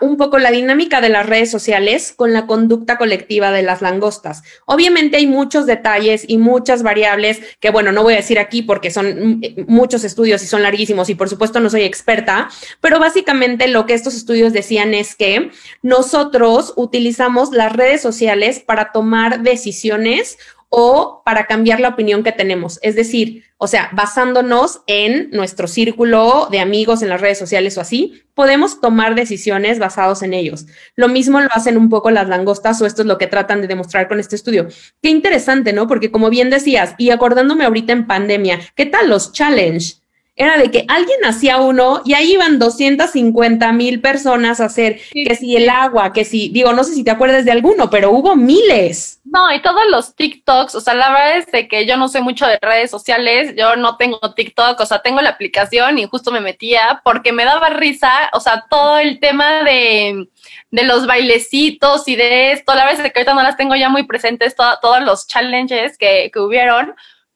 un poco la dinámica de las redes sociales con la conducta colectiva de las langostas. Obviamente hay muchos detalles y muchas variables que, bueno, no voy a decir aquí porque son muchos estudios y son larguísimos y por supuesto no soy experta, pero básicamente lo que estos estudios decían es que nosotros utilizamos las redes sociales para tomar decisiones o para cambiar la opinión que tenemos. Es decir, o sea, basándonos en nuestro círculo de amigos en las redes sociales o así, podemos tomar decisiones basados en ellos. Lo mismo lo hacen un poco las langostas o esto es lo que tratan de demostrar con este estudio. Qué interesante, ¿no? Porque como bien decías, y acordándome ahorita en pandemia, ¿qué tal los challenge? Era de que alguien hacía uno y ahí iban 250 mil personas a hacer que si el agua, que si, digo, no sé si te acuerdas de alguno, pero hubo miles. No, y todos los TikToks, o sea, la verdad es de que yo no sé mucho de redes sociales, yo no tengo TikTok, o sea, tengo la aplicación y justo me metía porque me daba risa, o sea, todo el tema de, de los bailecitos y de esto, la verdad es que ahorita no las tengo ya muy presentes, todos los challenges que, que hubieron,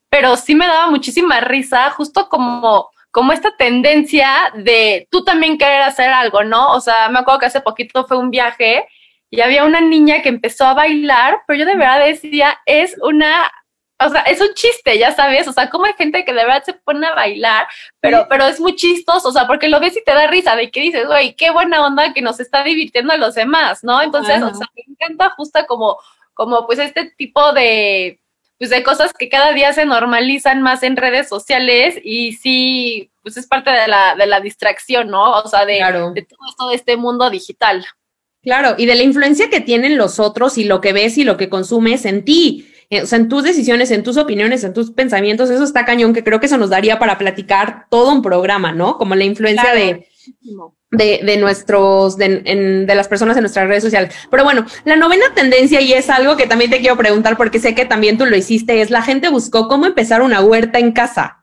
pero sí me daba muchísima risa, justo como como esta tendencia de tú también querer hacer algo, ¿no? O sea, me acuerdo que hace poquito fue un viaje y había una niña que empezó a bailar, pero yo de verdad decía, es una, o sea, es un chiste, ya sabes, o sea, como hay gente que de verdad se pone a bailar, pero, pero es muy chistoso, o sea, porque lo ves y te da risa de que dices, güey, qué buena onda que nos está divirtiendo a los demás, ¿no? Entonces, o sea, me encanta justo como, como pues este tipo de, pues de cosas que cada día se normalizan más en redes sociales y sí, pues es parte de la, de la distracción, ¿no? O sea, de, de todo esto de este mundo digital. Claro, y de la influencia que tienen los otros y lo que ves y lo que consumes en ti. Eh, o sea, en tus decisiones, en tus opiniones, en tus pensamientos, eso está cañón, que creo que eso nos daría para platicar todo un programa, ¿no? Como la influencia de, de, de, nuestros, de, de, las personas en nuestras redes sociales. Pero bueno, la novena tendencia, y es algo que también te quiero preguntar porque sé que también tú lo hiciste, es la gente buscó cómo empezar una huerta en casa.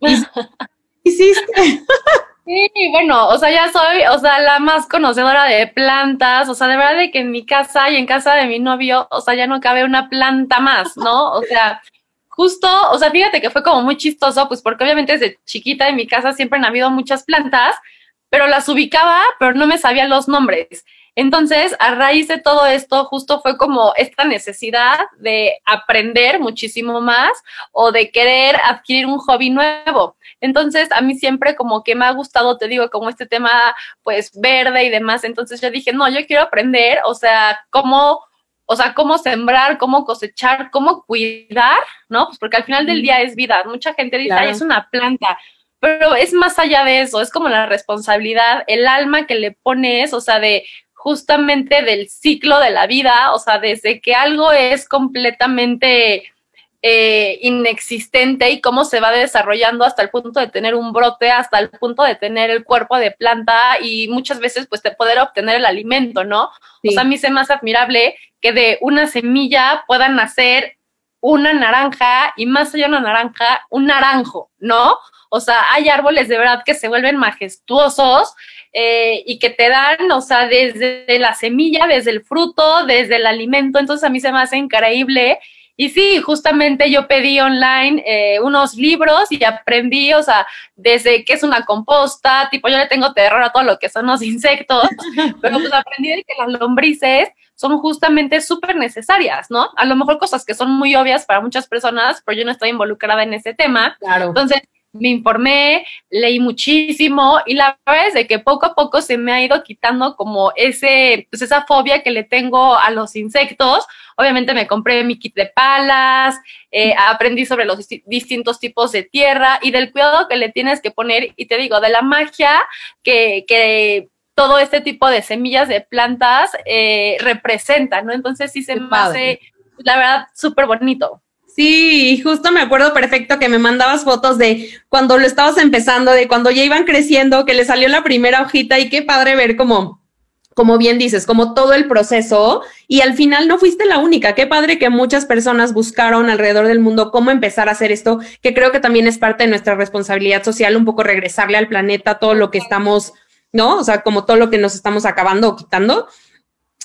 ¿Hiciste? Sí, bueno, o sea, ya soy, o sea, la más conocedora de plantas, o sea, de verdad de que en mi casa y en casa de mi novio, o sea, ya no cabe una planta más, ¿no? O sea, justo, o sea, fíjate que fue como muy chistoso, pues porque obviamente desde chiquita en mi casa siempre han habido muchas plantas, pero las ubicaba, pero no me sabía los nombres. Entonces, a raíz de todo esto, justo fue como esta necesidad de aprender muchísimo más o de querer adquirir un hobby nuevo. Entonces, a mí siempre como que me ha gustado, te digo, como este tema, pues, verde y demás. Entonces, yo dije, no, yo quiero aprender, o sea, cómo o sea, cómo sembrar, cómo cosechar, cómo cuidar, ¿no? Pues porque al final del día es vida. Mucha gente dice, Ay, es una planta, pero es más allá de eso, es como la responsabilidad, el alma que le pones, o sea, de justamente del ciclo de la vida, o sea, desde que algo es completamente eh, inexistente y cómo se va desarrollando hasta el punto de tener un brote, hasta el punto de tener el cuerpo de planta y muchas veces pues de poder obtener el alimento, ¿no? O sea, a mí se me hace admirable que de una semilla puedan nacer una naranja y más allá de una naranja, un naranjo, ¿no? O sea, hay árboles de verdad que se vuelven majestuosos eh, y que te dan, o sea, desde la semilla, desde el fruto, desde el alimento. Entonces a mí se me hace increíble. Y sí, justamente yo pedí online eh, unos libros y aprendí, o sea, desde qué es una composta, tipo yo le tengo terror a todo lo que son los insectos, pero pues aprendí de que las lombrices son justamente súper necesarias, ¿no? A lo mejor cosas que son muy obvias para muchas personas, pero yo no estoy involucrada en ese tema. Claro. Entonces, me informé, leí muchísimo y la verdad es de que poco a poco se me ha ido quitando como ese, pues esa fobia que le tengo a los insectos. Obviamente me compré mi kit de palas, eh, aprendí sobre los distintos tipos de tierra y del cuidado que le tienes que poner y te digo, de la magia que, que todo este tipo de semillas de plantas eh, representa, ¿no? Entonces sí se me hace, la verdad, súper bonito. Sí, justo me acuerdo perfecto que me mandabas fotos de cuando lo estabas empezando, de cuando ya iban creciendo, que le salió la primera hojita y qué padre ver cómo como bien dices, como todo el proceso y al final no fuiste la única. Qué padre que muchas personas buscaron alrededor del mundo cómo empezar a hacer esto, que creo que también es parte de nuestra responsabilidad social, un poco regresarle al planeta todo lo que estamos, ¿no? O sea, como todo lo que nos estamos acabando o quitando.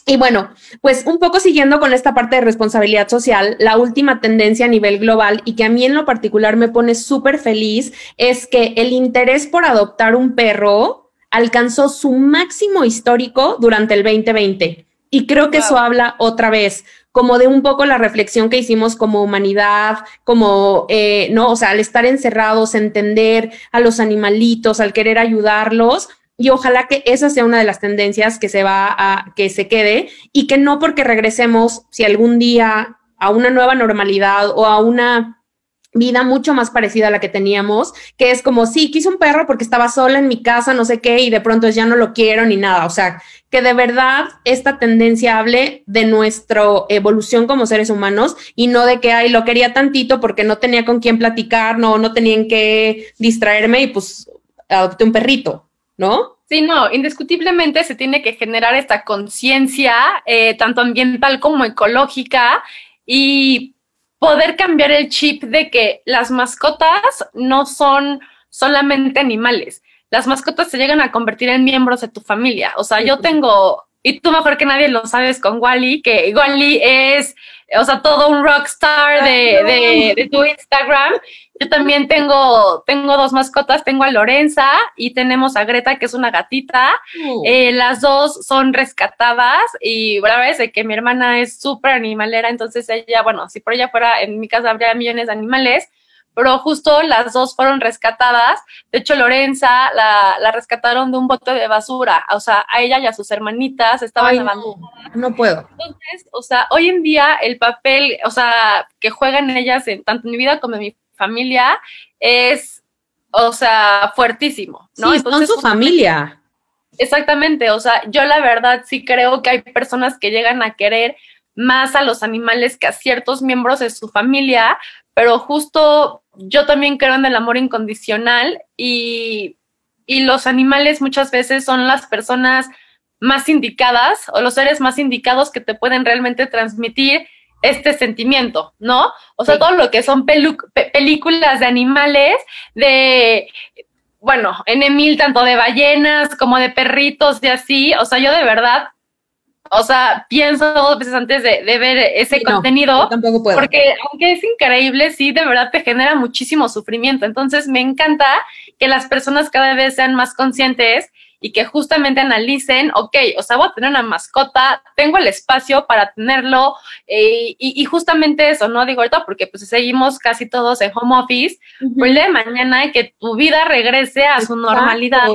Y bueno, pues un poco siguiendo con esta parte de responsabilidad social, la última tendencia a nivel global y que a mí en lo particular me pone súper feliz es que el interés por adoptar un perro alcanzó su máximo histórico durante el 2020. Y creo que eso habla otra vez como de un poco la reflexión que hicimos como humanidad, como, eh, ¿no? O sea, al estar encerrados, entender a los animalitos, al querer ayudarlos. Y ojalá que esa sea una de las tendencias que se va a, que se quede y que no porque regresemos, si algún día a una nueva normalidad o a una vida mucho más parecida a la que teníamos, que es como, sí, quise un perro porque estaba sola en mi casa, no sé qué, y de pronto ya no lo quiero ni nada. O sea, que de verdad esta tendencia hable de nuestra evolución como seres humanos y no de que, ay, lo quería tantito porque no tenía con quién platicar, no, no tenían que distraerme y pues adopté un perrito, ¿no? Sí, no, indiscutiblemente se tiene que generar esta conciencia, eh, tanto ambiental como ecológica, y poder cambiar el chip de que las mascotas no son solamente animales. Las mascotas se llegan a convertir en miembros de tu familia. O sea, yo tengo, y tú mejor que nadie lo sabes con Wally, que Wally es o sea, todo un rockstar de, de, tu Instagram. Yo también tengo, tengo dos mascotas, tengo a Lorenza y tenemos a Greta, que es una gatita. Uh. Eh, las dos son rescatadas y la verdad es que mi hermana es súper animalera, entonces ella, bueno, si por ella fuera, en mi casa habría millones de animales, pero justo las dos fueron rescatadas. De hecho, Lorenza la, rescataron de un bote de basura. O sea, a ella y a sus hermanitas estaban abandonadas. No, puedo. Entonces, o sea, hoy en día el papel, o sea, que juegan ellas en tanto en mi vida como en mi familia es, o sea, fuertísimo, ¿no? Sí, son su familia. Exactamente, o sea, yo la verdad sí creo que hay personas que llegan a querer más a los animales que a ciertos miembros de su familia, pero justo yo también creo en el amor incondicional y, y los animales muchas veces son las personas más indicadas o los seres más indicados que te pueden realmente transmitir este sentimiento, ¿no? O sea, todo lo que son películas de animales, de, bueno, en Emil, tanto de ballenas como de perritos y así, o sea, yo de verdad o sea, pienso dos veces antes de, ver ese contenido. tampoco puedo. Porque aunque es increíble, sí, de verdad te genera muchísimo sufrimiento. Entonces, me encanta que las personas cada vez sean más conscientes y que justamente analicen, ok, o sea, voy a tener una mascota, tengo el espacio para tenerlo eh, y, justamente eso, ¿no? Digo ahorita porque pues seguimos casi todos en home office, uh el de mañana que tu vida regrese a su normalidad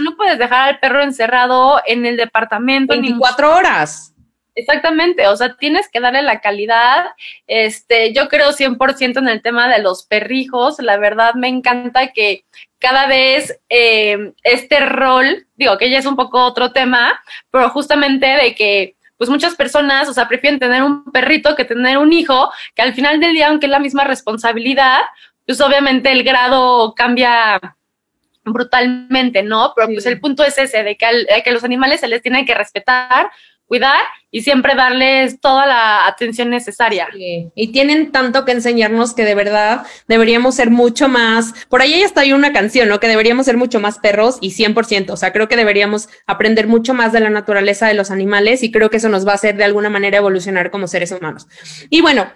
no puedes dejar al perro encerrado en el departamento. 24 horas. Exactamente, o sea, tienes que darle la calidad. Este, yo creo 100% en el tema de los perrijos. La verdad me encanta que cada vez eh, este rol, digo que ya es un poco otro tema, pero justamente de que pues muchas personas, o sea, prefieren tener un perrito que tener un hijo, que al final del día, aunque es la misma responsabilidad, pues obviamente el grado cambia brutalmente, ¿no? Pero pues el punto es ese, de que, al, que los animales se les tiene que respetar, cuidar y siempre darles toda la atención necesaria. Y tienen tanto que enseñarnos que de verdad deberíamos ser mucho más, por ahí ya está ahí una canción, ¿no? Que deberíamos ser mucho más perros y 100%, o sea, creo que deberíamos aprender mucho más de la naturaleza de los animales y creo que eso nos va a hacer de alguna manera evolucionar como seres humanos. Y bueno,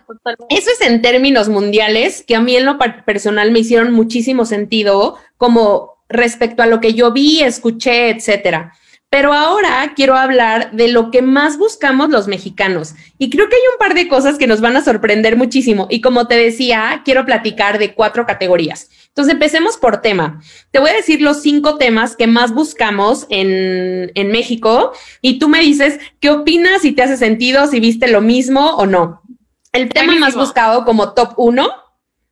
eso es en términos mundiales que a mí en lo personal me hicieron muchísimo sentido como respecto a lo que yo vi, escuché, etcétera. Pero ahora quiero hablar de lo que más buscamos los mexicanos. Y creo que hay un par de cosas que nos van a sorprender muchísimo. Y como te decía, quiero platicar de cuatro categorías. Entonces, empecemos por tema. Te voy a decir los cinco temas que más buscamos en, en México y tú me dices qué opinas, si te hace sentido, si viste lo mismo o no. El tema más buscado como top uno,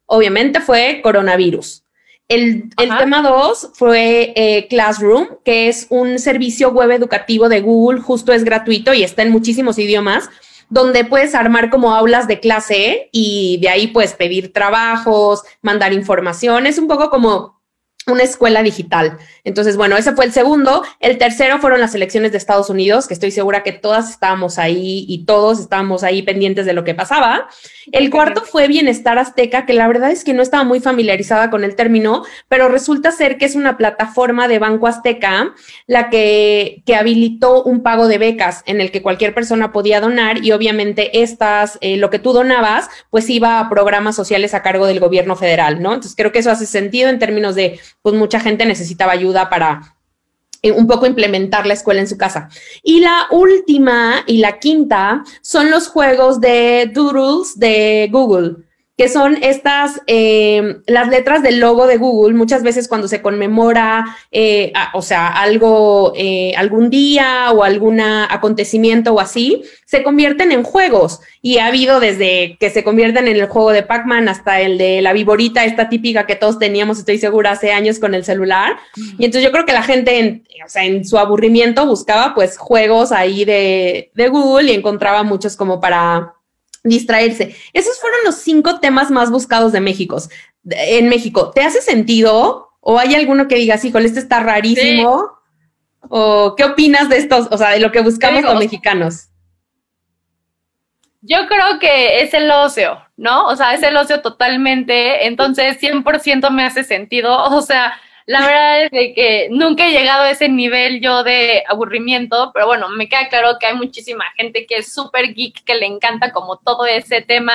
obviamente, fue coronavirus. El, tema dos fue eh, Classroom, que es un servicio web educativo de Google, justo es gratuito y está en muchísimos idiomas, donde puedes armar como aulas de clase y de ahí puedes pedir trabajos, mandar información. Es un poco como una escuela digital. Entonces, bueno, ese fue el segundo. El tercero fueron las elecciones de Estados Unidos, que estoy segura que todas estábamos ahí y todos estábamos ahí pendientes de lo que pasaba. El cuarto fue Bienestar Azteca, que la verdad es que no estaba muy familiarizada con el término, pero resulta ser que es una plataforma de Banco Azteca la que, que habilitó un pago de becas en el que cualquier persona podía donar y obviamente estas, eh, lo que tú donabas, pues iba a programas sociales a cargo del gobierno federal, ¿no? Entonces creo que eso hace sentido en términos de pues mucha gente necesitaba ayuda para eh, un poco implementar la escuela en su casa. Y la última y la quinta son los juegos de doodles de Google que son estas, eh, las letras del logo de Google, muchas veces cuando se conmemora, eh, o sea, algo, eh, algún día o algún acontecimiento o así, se convierten en juegos. Y ha habido desde que se convierten en el juego de Pac-Man hasta el de la viborita, esta típica que todos teníamos, estoy segura, hace años con el celular. Y entonces yo creo que la gente, en, o sea, en su aburrimiento buscaba pues juegos ahí de, de Google y encontraba muchos como para distraerse. Esos fueron los cinco temas más buscados de México. En México, ¿te hace sentido? ¿O hay alguno que digas, híjole, este está rarísimo? ¿O qué opinas de estos, o sea, de lo que buscamos los mexicanos? Yo creo que es el ocio, ¿no? O sea, es el ocio totalmente, entonces 100% me hace sentido, o sea, la verdad es que nunca he llegado a ese nivel yo de aburrimiento, pero bueno, me queda claro que hay muchísima gente que es súper geek, que le encanta como todo ese tema.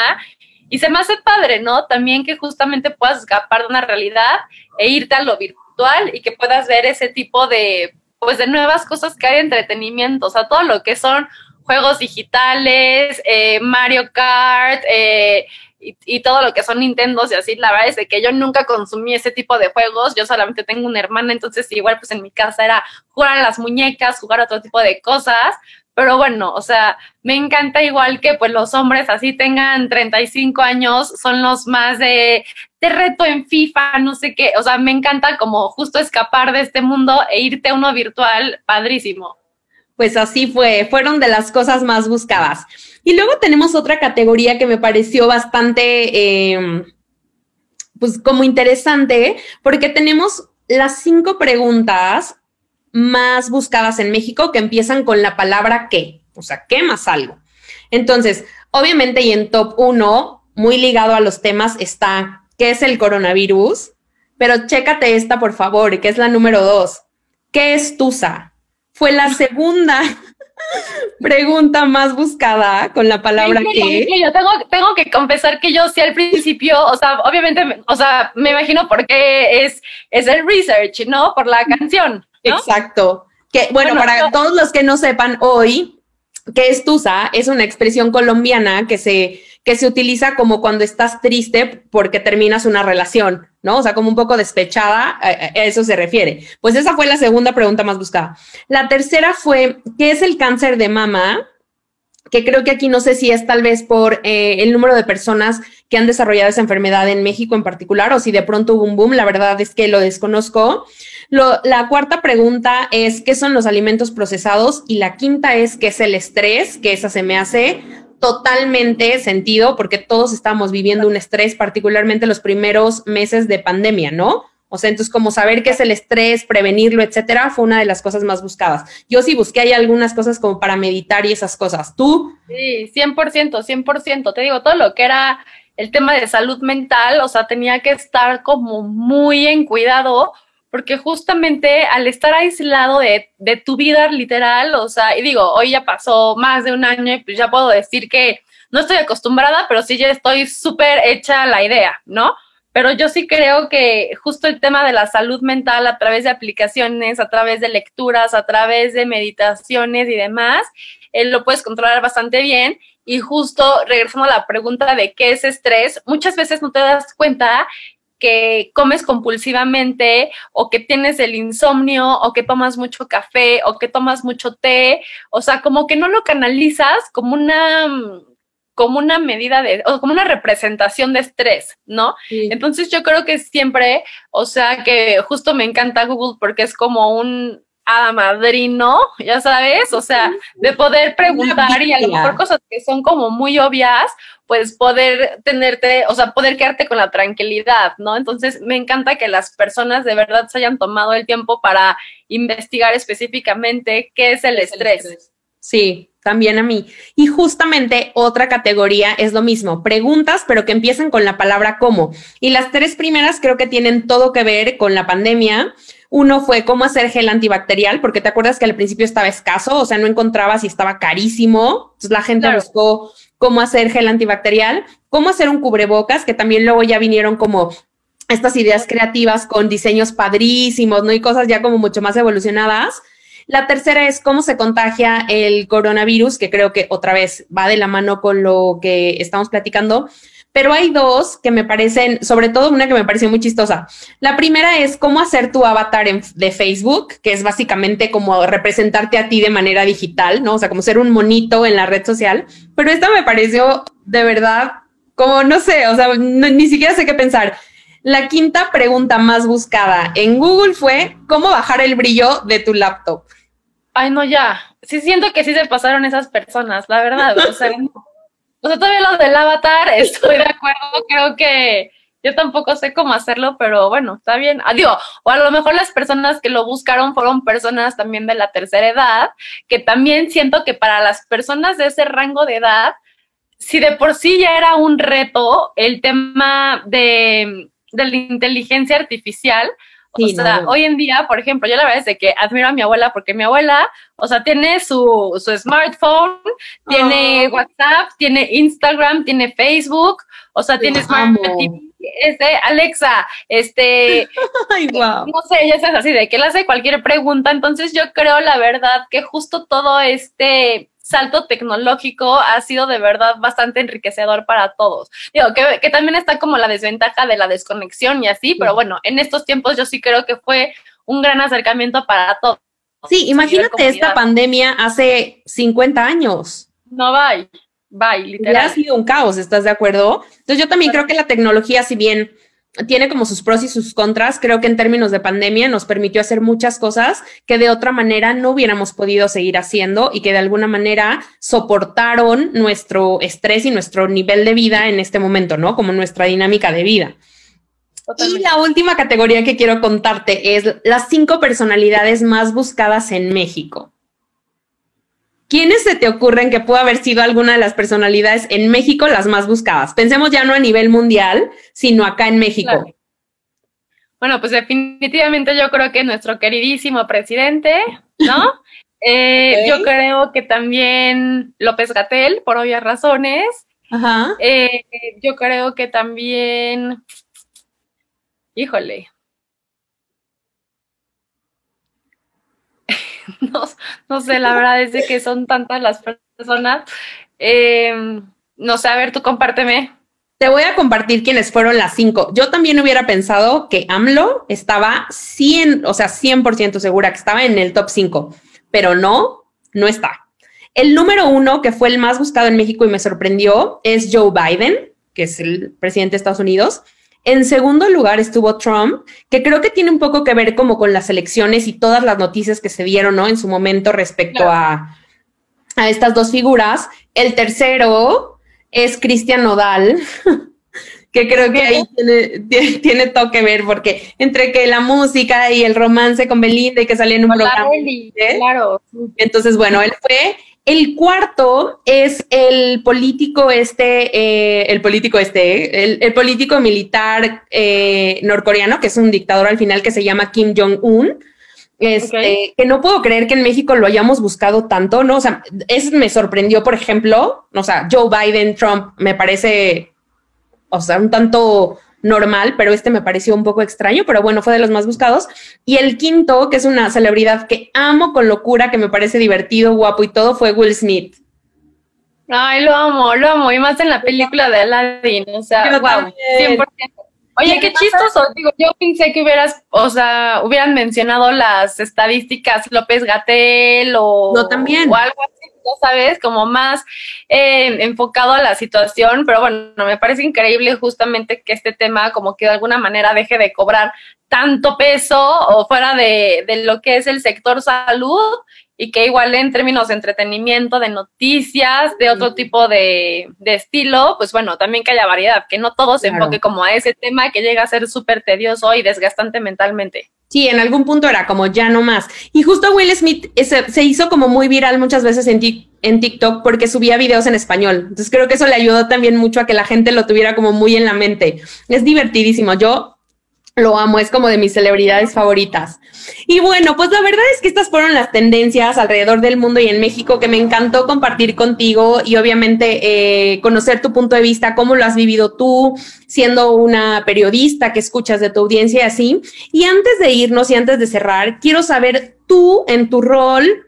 Y se me hace padre, ¿no? También que justamente puedas escapar de una realidad e irte a lo virtual y que puedas ver ese tipo de, pues, de nuevas cosas que hay de entretenimiento, o sea, todo lo que son juegos digitales, eh, Mario Kart, eh, y, todo lo que son Nintendos y así, la verdad es que yo nunca consumí ese tipo de juegos, yo solamente tengo una hermana, entonces igual pues en mi casa era jugar a las muñecas, jugar otro tipo de cosas, pero bueno, o sea, me encanta igual que pues los hombres así tengan 35 años, son los más de, de reto en FIFA, no sé qué, o sea, me encanta como justo escapar de este mundo e irte a uno virtual, padrísimo pues así fue, fueron de las cosas más buscadas. Y luego tenemos otra categoría que me pareció bastante, em, pues como interesante, porque tenemos las cinco preguntas más buscadas en México que empiezan con la palabra qué, o sea, ¿qué más algo? Entonces, obviamente y en top uno, muy ligado a los temas, está ¿qué es el coronavirus? Pero chécate esta, por favor, que es la número dos. ¿Qué es TUSA? Fue la segunda pregunta más buscada con la palabra que. Yo tengo, tengo que confesar que yo sí al principio, o sea, obviamente, o sea, me imagino por qué es, es el research, ¿no? Por la canción. Exacto. Que, bueno, para todos los que no sepan hoy, ¿qué es Tusa? Es una expresión colombiana que se que se utiliza como cuando estás triste porque terminas una relación, ¿no? O sea, como un poco despechada, a, eso se refiere. Pues esa fue la segunda pregunta más buscada. La tercera fue, ¿qué es el cáncer de mama? Que creo que aquí no sé si es tal vez por eh, el número de personas que han desarrollado esa enfermedad en México en particular o si de pronto hubo un boom, la verdad es que lo desconozco. la cuarta pregunta es, ¿qué son los alimentos procesados? Y la quinta es, ¿qué es el estrés? Que esa se me hace totalmente sentido porque todos estamos viviendo un estrés, particularmente los primeros meses de pandemia, ¿no? O sea, entonces como saber qué es el estrés, prevenirlo, etcétera, fue una de las cosas más buscadas. Yo sí busqué hay algunas cosas como para meditar y esas cosas. ¿Tú? Sí, 100%, 100%. Te digo, todo lo que era el tema de salud mental, o sea, tenía que estar como muy en cuidado porque justamente al estar aislado de, de, tu vida literal, o sea, y digo, hoy ya pasó más de un año y pues ya puedo decir que no estoy acostumbrada, pero sí ya estoy súper hecha la idea, ¿no? Pero yo sí creo que justo el tema de la salud mental a través de aplicaciones, a través de lecturas, a través de meditaciones y demás, eh, lo puedes controlar bastante bien. Y justo regresando a la pregunta de qué es estrés, muchas veces no te das cuenta que comes compulsivamente o que tienes el insomnio o que tomas mucho café o que tomas mucho té, o sea, como que no lo canalizas como una como una medida de, o como una representación de estrés, ¿no? Entonces yo creo que siempre, o sea, que justo me encanta Google porque es como un, a madrino, ya sabes, o sea, de poder preguntar y a lo mejor cosas que son como muy obvias, pues poder tenerte, o sea, poder quedarte con la tranquilidad, ¿no? Entonces, me encanta que las personas de verdad se hayan tomado el tiempo para investigar específicamente qué es el, estrés. Sí, también a mí. Y justamente otra categoría es lo mismo, preguntas, pero que empiezan con la palabra cómo. Y las tres primeras creo que tienen todo que ver con la pandemia uno fue cómo hacer gel antibacterial, porque te acuerdas que al principio estaba escaso, o sea, no encontrabas y estaba carísimo. Entonces la gente buscó cómo hacer gel antibacterial, cómo hacer un cubrebocas, que también luego ya vinieron como estas ideas creativas con diseños padrísimos, ¿no? Y cosas ya como mucho más evolucionadas. La tercera es cómo se contagia el coronavirus, que creo que otra vez va de la mano con lo que estamos platicando pero hay dos que me parecen, sobre todo una que me pareció muy chistosa. La primera es cómo hacer tu avatar de Facebook, que es básicamente como representarte a ti de manera digital, ¿no? O sea, como ser un monito en la red social. Pero esta me pareció de verdad como, no sé, o sea, ni siquiera sé qué pensar. La quinta pregunta más buscada en Google fue cómo bajar el brillo de tu laptop. Ay, no, ya. Sí siento que sí se pasaron esas personas, la verdad. O sea, o sea, todavía lo del avatar, estoy de acuerdo, creo que yo tampoco sé cómo hacerlo, pero bueno, está bien. Adiós. Ah, o a lo mejor las personas que lo buscaron fueron personas también de la tercera edad, que también siento que para las personas de ese rango de edad, si de por sí ya era un reto el tema de, de la inteligencia artificial, o sea, hoy en día, por ejemplo, yo la verdad es de que admiro a mi abuela porque mi abuela, o sea, tiene su, su smartphone, tiene WhatsApp, tiene Instagram, tiene Facebook, o sea, tiene Smart TV, este, Alexa, este, Ay, wow. no sé, ella es así, de que le hace cualquier pregunta, entonces yo creo la verdad que justo todo este salto tecnológico ha sido de verdad bastante enriquecedor para todos. Digo, que, también está como la desventaja de la desconexión y así, pero bueno, en estos tiempos yo sí creo que fue un gran acercamiento para todos. Sí, imagínate esta pandemia hace 50 años. No, bye, bye, literal. ha sido un caos, ¿estás de acuerdo? Entonces yo también creo que la tecnología, si bien tiene como sus pros y sus contras. Creo que en términos de pandemia nos permitió hacer muchas cosas que de otra manera no hubiéramos podido seguir haciendo y que de alguna manera soportaron nuestro estrés y nuestro nivel de vida en este momento, ¿no? Como nuestra dinámica de vida. Y la última categoría que quiero contarte es las cinco personalidades más buscadas en México. ¿Quiénes se te ocurren que pudo haber sido alguna de las personalidades en México las más buscadas? Pensemos ya no a nivel mundial, sino acá en México. Bueno, pues definitivamente yo creo que nuestro queridísimo presidente, ¿no? Eh, yo creo que también López Gatel, por obvias razones. Ajá. Eh, yo creo que también, híjole, no, no sé, la verdad es de que son tantas las personas. Eh, no sé, a ver, tú compárteme. Te voy a compartir quiénes fueron las cinco. Yo también hubiera pensado que AMLO estaba 100, o sea, 100% segura que estaba en el top 5, pero no, no está. El número uno, que fue el más buscado en México y me sorprendió, es Joe Biden, que es el presidente de Estados Unidos. En segundo lugar estuvo Trump, que creo que tiene un poco que ver como con las elecciones y todas las noticias que se dieron, ¿no? En su momento respecto a, a estas dos figuras. El tercero es Cristian Nodal, que creo que ahí tiene, tiene, todo que ver, porque entre que la música y el romance con Belinda y que salía en un programa. claro. Entonces, bueno, él fue. El cuarto es el político este, eh, el político este, el, político militar eh, norcoreano, que es un dictador al final que se llama Kim Jong-un. Este, que no puedo creer que en México lo hayamos buscado tanto, ¿no? O sea, eso me sorprendió, por ejemplo, o sea, Joe Biden, Trump, me parece, o sea, un tanto normal, pero este me pareció un poco extraño, pero bueno, fue de los más buscados. Y el quinto, que es una celebridad que amo con locura, que me parece divertido, guapo y todo, fue Will Smith. Ay, lo amo, lo amo, y más en la película de Aladdin, o sea, wow, 100%. Oye, qué chistoso, digo, yo pensé que hubieras, o sea, hubieran mencionado las estadísticas López Gatel o, no, también. o algo así, ya sabes, como más eh, enfocado a la situación, pero bueno, me parece increíble justamente que este tema como que de alguna manera deje de cobrar tanto peso o fuera de, de lo que es el sector salud y que igual en términos de entretenimiento, de noticias, de otro tipo de, de estilo, pues bueno, también que haya variedad, que no todo se enfoque como a ese tema que llega a ser súper tedioso y desgastante mentalmente. Sí, en algún punto era como ya no más. Y justo Will Smith se, se hizo como muy viral muchas veces en, en TikTok porque subía videos en español. Entonces creo que eso le ayudó también mucho a que la gente lo tuviera como muy en la mente. Es divertidísimo. Yo lo amo, es como de mis celebridades favoritas. Y bueno, pues la verdad es que estas fueron las tendencias alrededor del mundo y en México que me encantó compartir contigo y obviamente eh, conocer tu punto de vista, cómo lo has vivido tú, siendo una periodista que escuchas de tu audiencia y así. Y antes de irnos y antes de cerrar, quiero saber tú en tu rol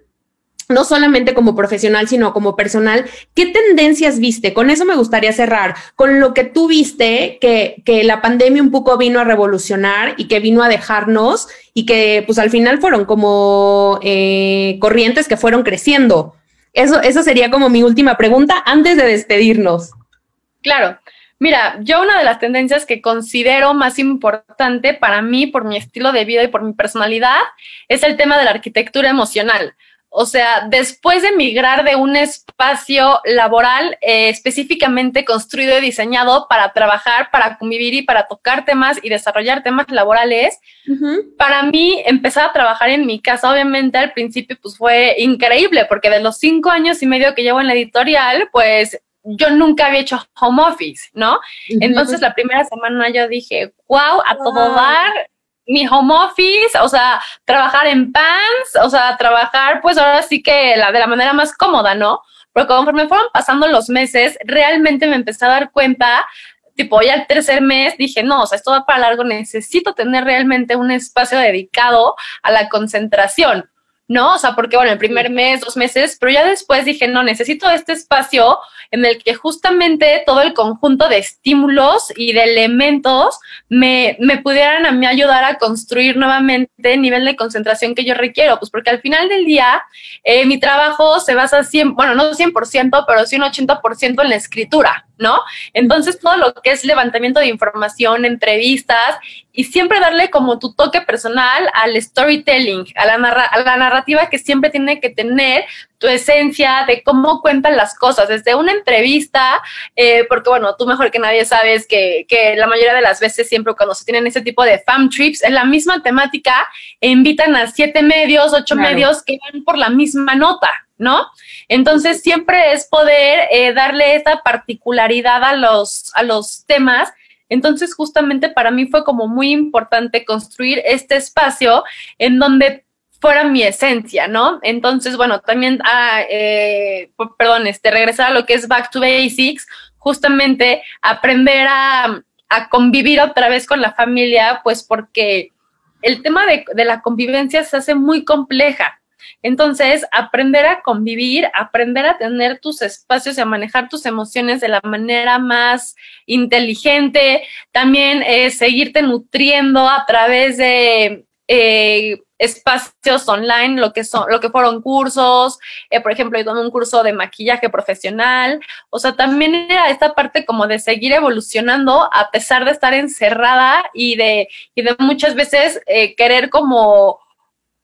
no solamente como profesional, sino como personal, ¿qué tendencias viste? Con eso me gustaría cerrar, con lo que tú viste que, que la pandemia un poco vino a revolucionar y que vino a dejarnos y que pues al final fueron como eh, corrientes que fueron creciendo. Eso, eso sería como mi última pregunta antes de despedirnos. Claro. Mira, yo una de las tendencias que considero más importante para mí, por mi estilo de vida y por mi personalidad, es el tema de la arquitectura emocional. O sea, después de migrar de un espacio laboral eh, específicamente construido y diseñado para trabajar, para convivir y para tocar temas y desarrollar temas laborales, para mí empezar a trabajar en mi casa, obviamente al principio pues fue increíble, porque de los cinco años y medio que llevo en la editorial, pues yo nunca había hecho home office, ¿no? Entonces la primera semana yo dije, wow, a todo dar, mi home office, o sea, trabajar en pants, o sea, trabajar pues ahora sí que la, de la manera más cómoda, ¿no? Pero conforme fueron pasando los meses, realmente me empecé a dar cuenta, tipo ya el tercer mes dije, no, o sea, esto va para largo, necesito tener realmente un espacio dedicado a la concentración. ¿no? O sea, porque bueno, el primer mes, dos meses, pero ya después dije, no, necesito este espacio en el que justamente todo el conjunto de estímulos y de elementos me, me pudieran a mí ayudar a construir nuevamente el nivel de concentración que yo requiero, pues porque al final del día eh, mi trabajo se basa 100, bueno, no 100%, pero sí un 80% en la escritura, ¿no? Entonces todo lo que es levantamiento de información, entrevistas y siempre darle como tu toque personal al storytelling, a la, a la narrativa que siempre tiene que tener tu esencia de cómo cuentan las cosas, desde una entrevista, eh, porque bueno, tú mejor que nadie sabes que, que, la mayoría de las veces siempre cuando se tienen ese tipo de fam trips, en la misma temática, invitan a siete medios, ocho medios que van por la misma nota, ¿no? Entonces siempre es poder eh, darle esa particularidad a los, a los temas entonces, justamente para mí fue como muy importante construir este espacio en donde fuera mi esencia, ¿no? Entonces, bueno, también, ah, eh, perdón, este, regresar a lo que es Back to Basics, justamente aprender a, a convivir otra vez con la familia, pues porque el tema de, de la convivencia se hace muy compleja. Entonces, aprender a convivir, aprender a tener tus espacios y a manejar tus emociones de la manera más inteligente, también eh, seguirte nutriendo a través de eh, espacios online, lo que son, lo que fueron cursos, eh, por ejemplo, he tomado un curso de maquillaje profesional, o sea, también era esta parte como de seguir evolucionando a pesar de estar encerrada y de, y de muchas veces eh, querer como,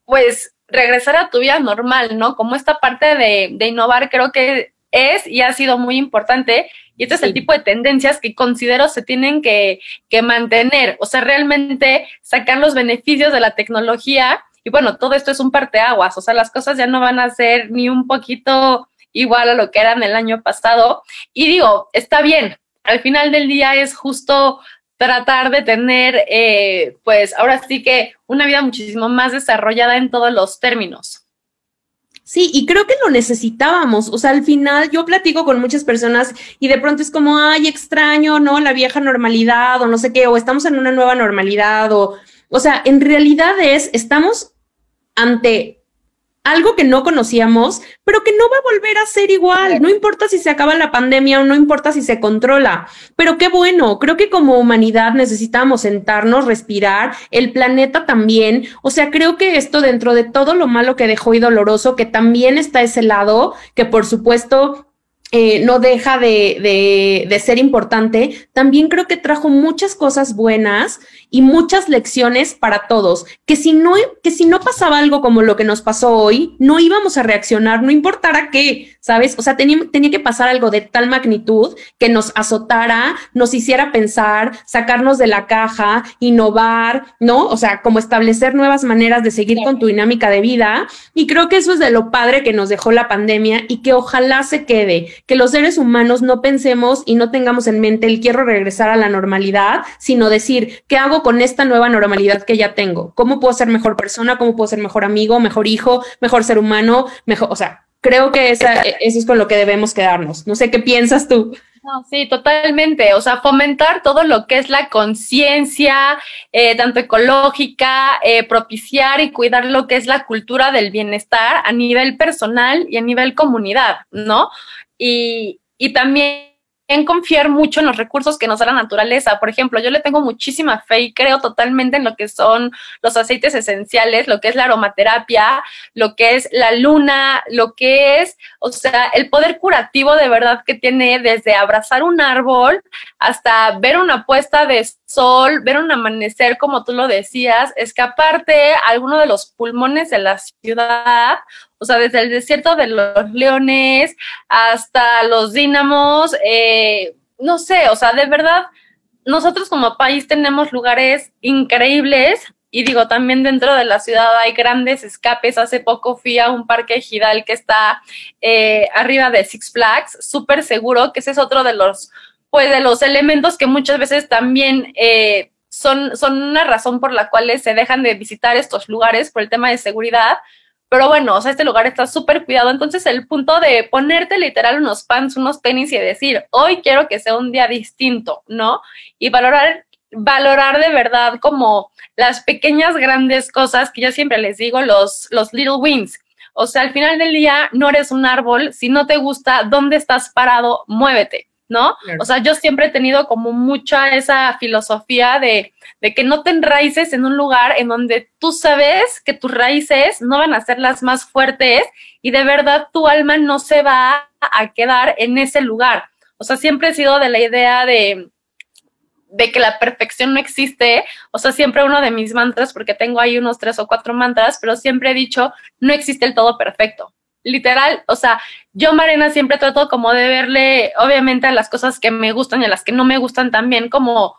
pues, regresar a tu vida normal, ¿no? Como esta parte de, de innovar creo que es y ha sido muy importante. Y este es el tipo de tendencias que considero se tienen que, que mantener, o sea, realmente sacar los beneficios de la tecnología. Y bueno, todo esto es un parteaguas, o sea, las cosas ya no van a ser ni un poquito igual a lo que eran el año pasado. Y digo, está bien, al final del día es justo tratar de tener, eh, pues ahora sí que una vida muchísimo más desarrollada en todos los términos. Sí, y creo que lo necesitábamos. O sea, al final yo platico con muchas personas y de pronto es como, ay, extraño, ¿no? La vieja normalidad o no sé qué, o estamos en una nueva normalidad o, o sea, en realidad es, estamos ante algo que no conocíamos, pero que no va a volver a ser igual. No importa si se acaba la pandemia o no importa si se controla. Pero qué bueno, creo que como humanidad necesitamos sentarnos, respirar, el planeta también. O sea, creo que esto dentro de todo lo malo que dejó y doloroso, que también está ese lado, que por supuesto eh, no deja de, de, ser importante, también creo que trajo muchas cosas buenas y muchas lecciones para todos, que si no, que si no pasaba algo como lo que nos pasó hoy, no íbamos a reaccionar, no importara qué, ¿sabes? O sea, tenía, tenía que pasar algo de tal magnitud que nos azotara, nos hiciera pensar, sacarnos de la caja, innovar, ¿no? O sea, como establecer nuevas maneras de seguir con tu dinámica de vida. Y creo que eso es de lo padre que nos dejó la pandemia y que ojalá se quede que los seres humanos no pensemos y no tengamos en mente el quiero regresar a la normalidad, sino decir, ¿qué hago con esta nueva normalidad que ya tengo? ¿Cómo puedo ser mejor persona? ¿Cómo puedo ser mejor amigo, mejor hijo, mejor ser humano? Mejor, o sea, creo que esa, eso es con lo que debemos quedarnos. No sé qué piensas tú. Sí, totalmente. O sea, fomentar todo lo que es la conciencia, eh, tanto ecológica, eh, propiciar y cuidar lo que es la cultura del bienestar a nivel personal y a nivel comunidad, ¿no? y, y también confiar mucho en los recursos que nos da la naturaleza. Por ejemplo, yo le tengo muchísima fe y creo totalmente en lo que son los aceites esenciales, lo que es la aromaterapia, lo que es la luna, lo que es, o sea, el poder curativo de verdad que tiene desde abrazar un árbol hasta ver una puesta de sol, ver un amanecer, como tú lo decías, escaparte alguno de los pulmones de la ciudad o sea, desde el desierto de los leones hasta los dínamos, eh, no sé, o sea, de verdad, nosotros como país tenemos lugares increíbles y digo, también dentro de la ciudad hay grandes escapes. Hace poco fui a un parque ejidal que está eh, arriba de Six Flags, súper seguro, que ese es otro de los, pues, de los elementos que muchas veces también eh, son, son una razón por la cual se dejan de visitar estos lugares por el tema de seguridad pero bueno, o sea, este lugar está súper cuidado. Entonces, el punto de ponerte literal unos pants, unos tenis y decir, hoy quiero que sea un día distinto, ¿no? Y valorar, valorar de verdad como las pequeñas, grandes cosas que yo siempre les digo, los, los little wins. O sea, al final del día no eres un árbol. Si no te gusta dónde estás parado, muévete. ¿No? O sea, yo siempre he tenido como mucha esa filosofía de, de, que no te enraíces en un lugar en donde tú sabes que tus raíces no van a ser las más fuertes y de verdad tu alma no se va a quedar en ese lugar. O sea, siempre he sido de la idea de, de que la perfección no existe. O sea, siempre uno de mis mantras, porque tengo ahí unos tres o cuatro mantras, pero siempre he dicho, no existe el todo perfecto literal, o sea, yo Marina siempre trato como de verle, obviamente, a las cosas que me gustan y a las que no me gustan también, como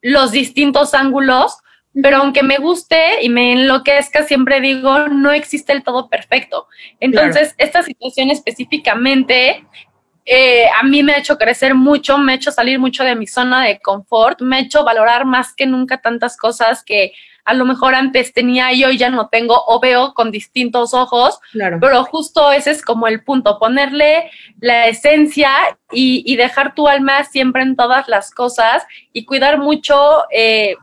los distintos ángulos, pero aunque me guste y me enloquezca, siempre digo, no existe el todo perfecto. Entonces, esta situación específicamente eh, a mí me ha hecho crecer mucho, me ha hecho salir mucho de mi zona de confort, me ha hecho valorar más que nunca tantas cosas que a lo mejor antes tenía y hoy ya no tengo o veo con distintos ojos, pero justo ese es como el punto, ponerle la esencia y, dejar tu alma siempre en todas las cosas y cuidar mucho eh,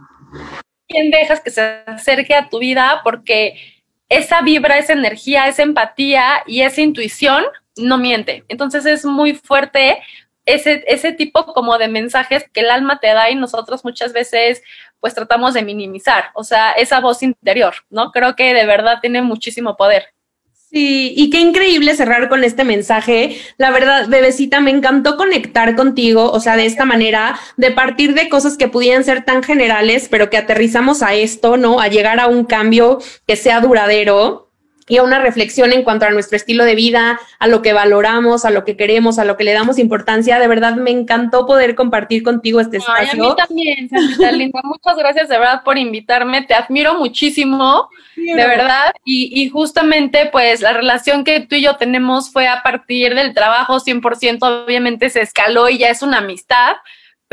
quién dejas que se acerque a tu vida porque esa vibra, esa energía, esa empatía y esa intuición no miente. Entonces es muy fuerte ese, ese tipo como de mensajes que el alma te da y nosotros muchas veces pues tratamos de minimizar, o sea, esa voz interior, ¿no? Creo que de verdad tiene muchísimo poder. Sí, y qué increíble cerrar con este mensaje. La verdad, bebecita, me encantó conectar contigo, o sea, de esta manera, de partir de cosas que pudieran ser tan generales, pero que aterrizamos a esto, ¿no? A llegar a un cambio que sea duradero y a una reflexión en cuanto a nuestro estilo de vida, a lo que valoramos, a lo que queremos, a lo que le damos importancia. De verdad, me encantó poder compartir contigo este espacio. A mí también, Linda. Muchas gracias de verdad por invitarme. Te admiro muchísimo, de verdad. Y, y, justamente, pues, la relación que tú y yo tenemos fue a partir del trabajo 100%. Obviamente se escaló y ya es una amistad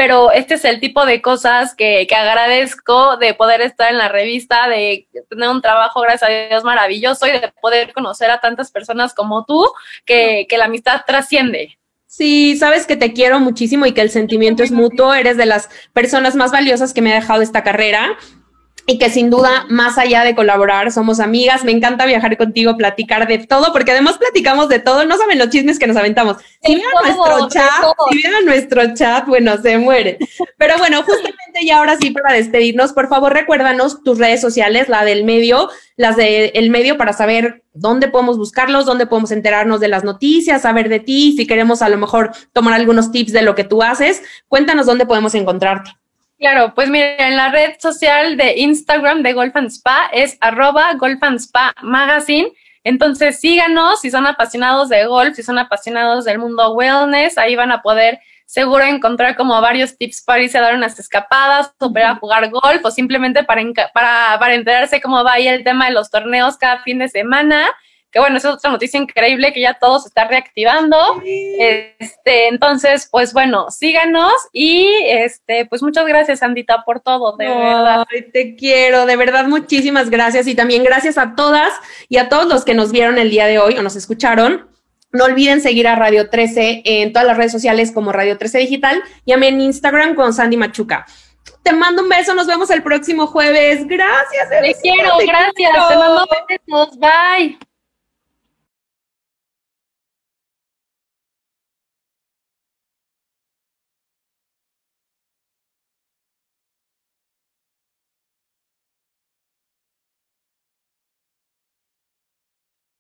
pero este es el tipo de cosas que, que, agradezco de poder estar en la revista, de tener un trabajo, gracias a Dios, maravilloso y de poder conocer a tantas personas como tú, que, que la amistad trasciende. Sí, sabes que te quiero muchísimo y que el sentimiento es mutuo, eres de las personas más valiosas que me ha dejado esta carrera y que sin duda, más allá de colaborar, somos amigas. Me encanta viajar contigo, platicar de todo, porque además platicamos de todo. No saben los chismes que nos aventamos. Si vieron nuestro chat, si nuestro chat, bueno, se muere. Pero bueno, justamente ya ahora sí, para despedirnos, por favor, recuérdanos tus redes sociales, la del medio, las del medio, para saber dónde podemos buscarlos, dónde podemos enterarnos de las noticias, saber de ti, si queremos a lo mejor tomar algunos tips de lo que tú haces. Cuéntanos dónde podemos encontrarte. Claro, pues mira, en la red social de Instagram de Golf and Spa es arroba Golf and Spa Magazine. Entonces síganos si son apasionados de golf, si son apasionados del mundo wellness, ahí van a poder seguro encontrar como varios tips para irse a dar unas escapadas o para jugar golf o simplemente para, para, para enterarse cómo va ahí el tema de los torneos cada fin de semana que bueno, es otra noticia increíble que ya todo se está reactivando. Este, entonces, pues bueno, síganos y este, pues muchas gracias, Andita, por todo, de verdad. Te quiero, de verdad, muchísimas gracias. Y también gracias a todas y a todos los que nos vieron el día de hoy o nos escucharon. No olviden seguir a Radio 13 en todas las redes sociales como Radio 13 Digital y a mí en Instagram con Sandy Machuca. Te mando un beso, nos vemos el próximo jueves. Gracias. Te quiero, gracias. Te mando besos. Bye.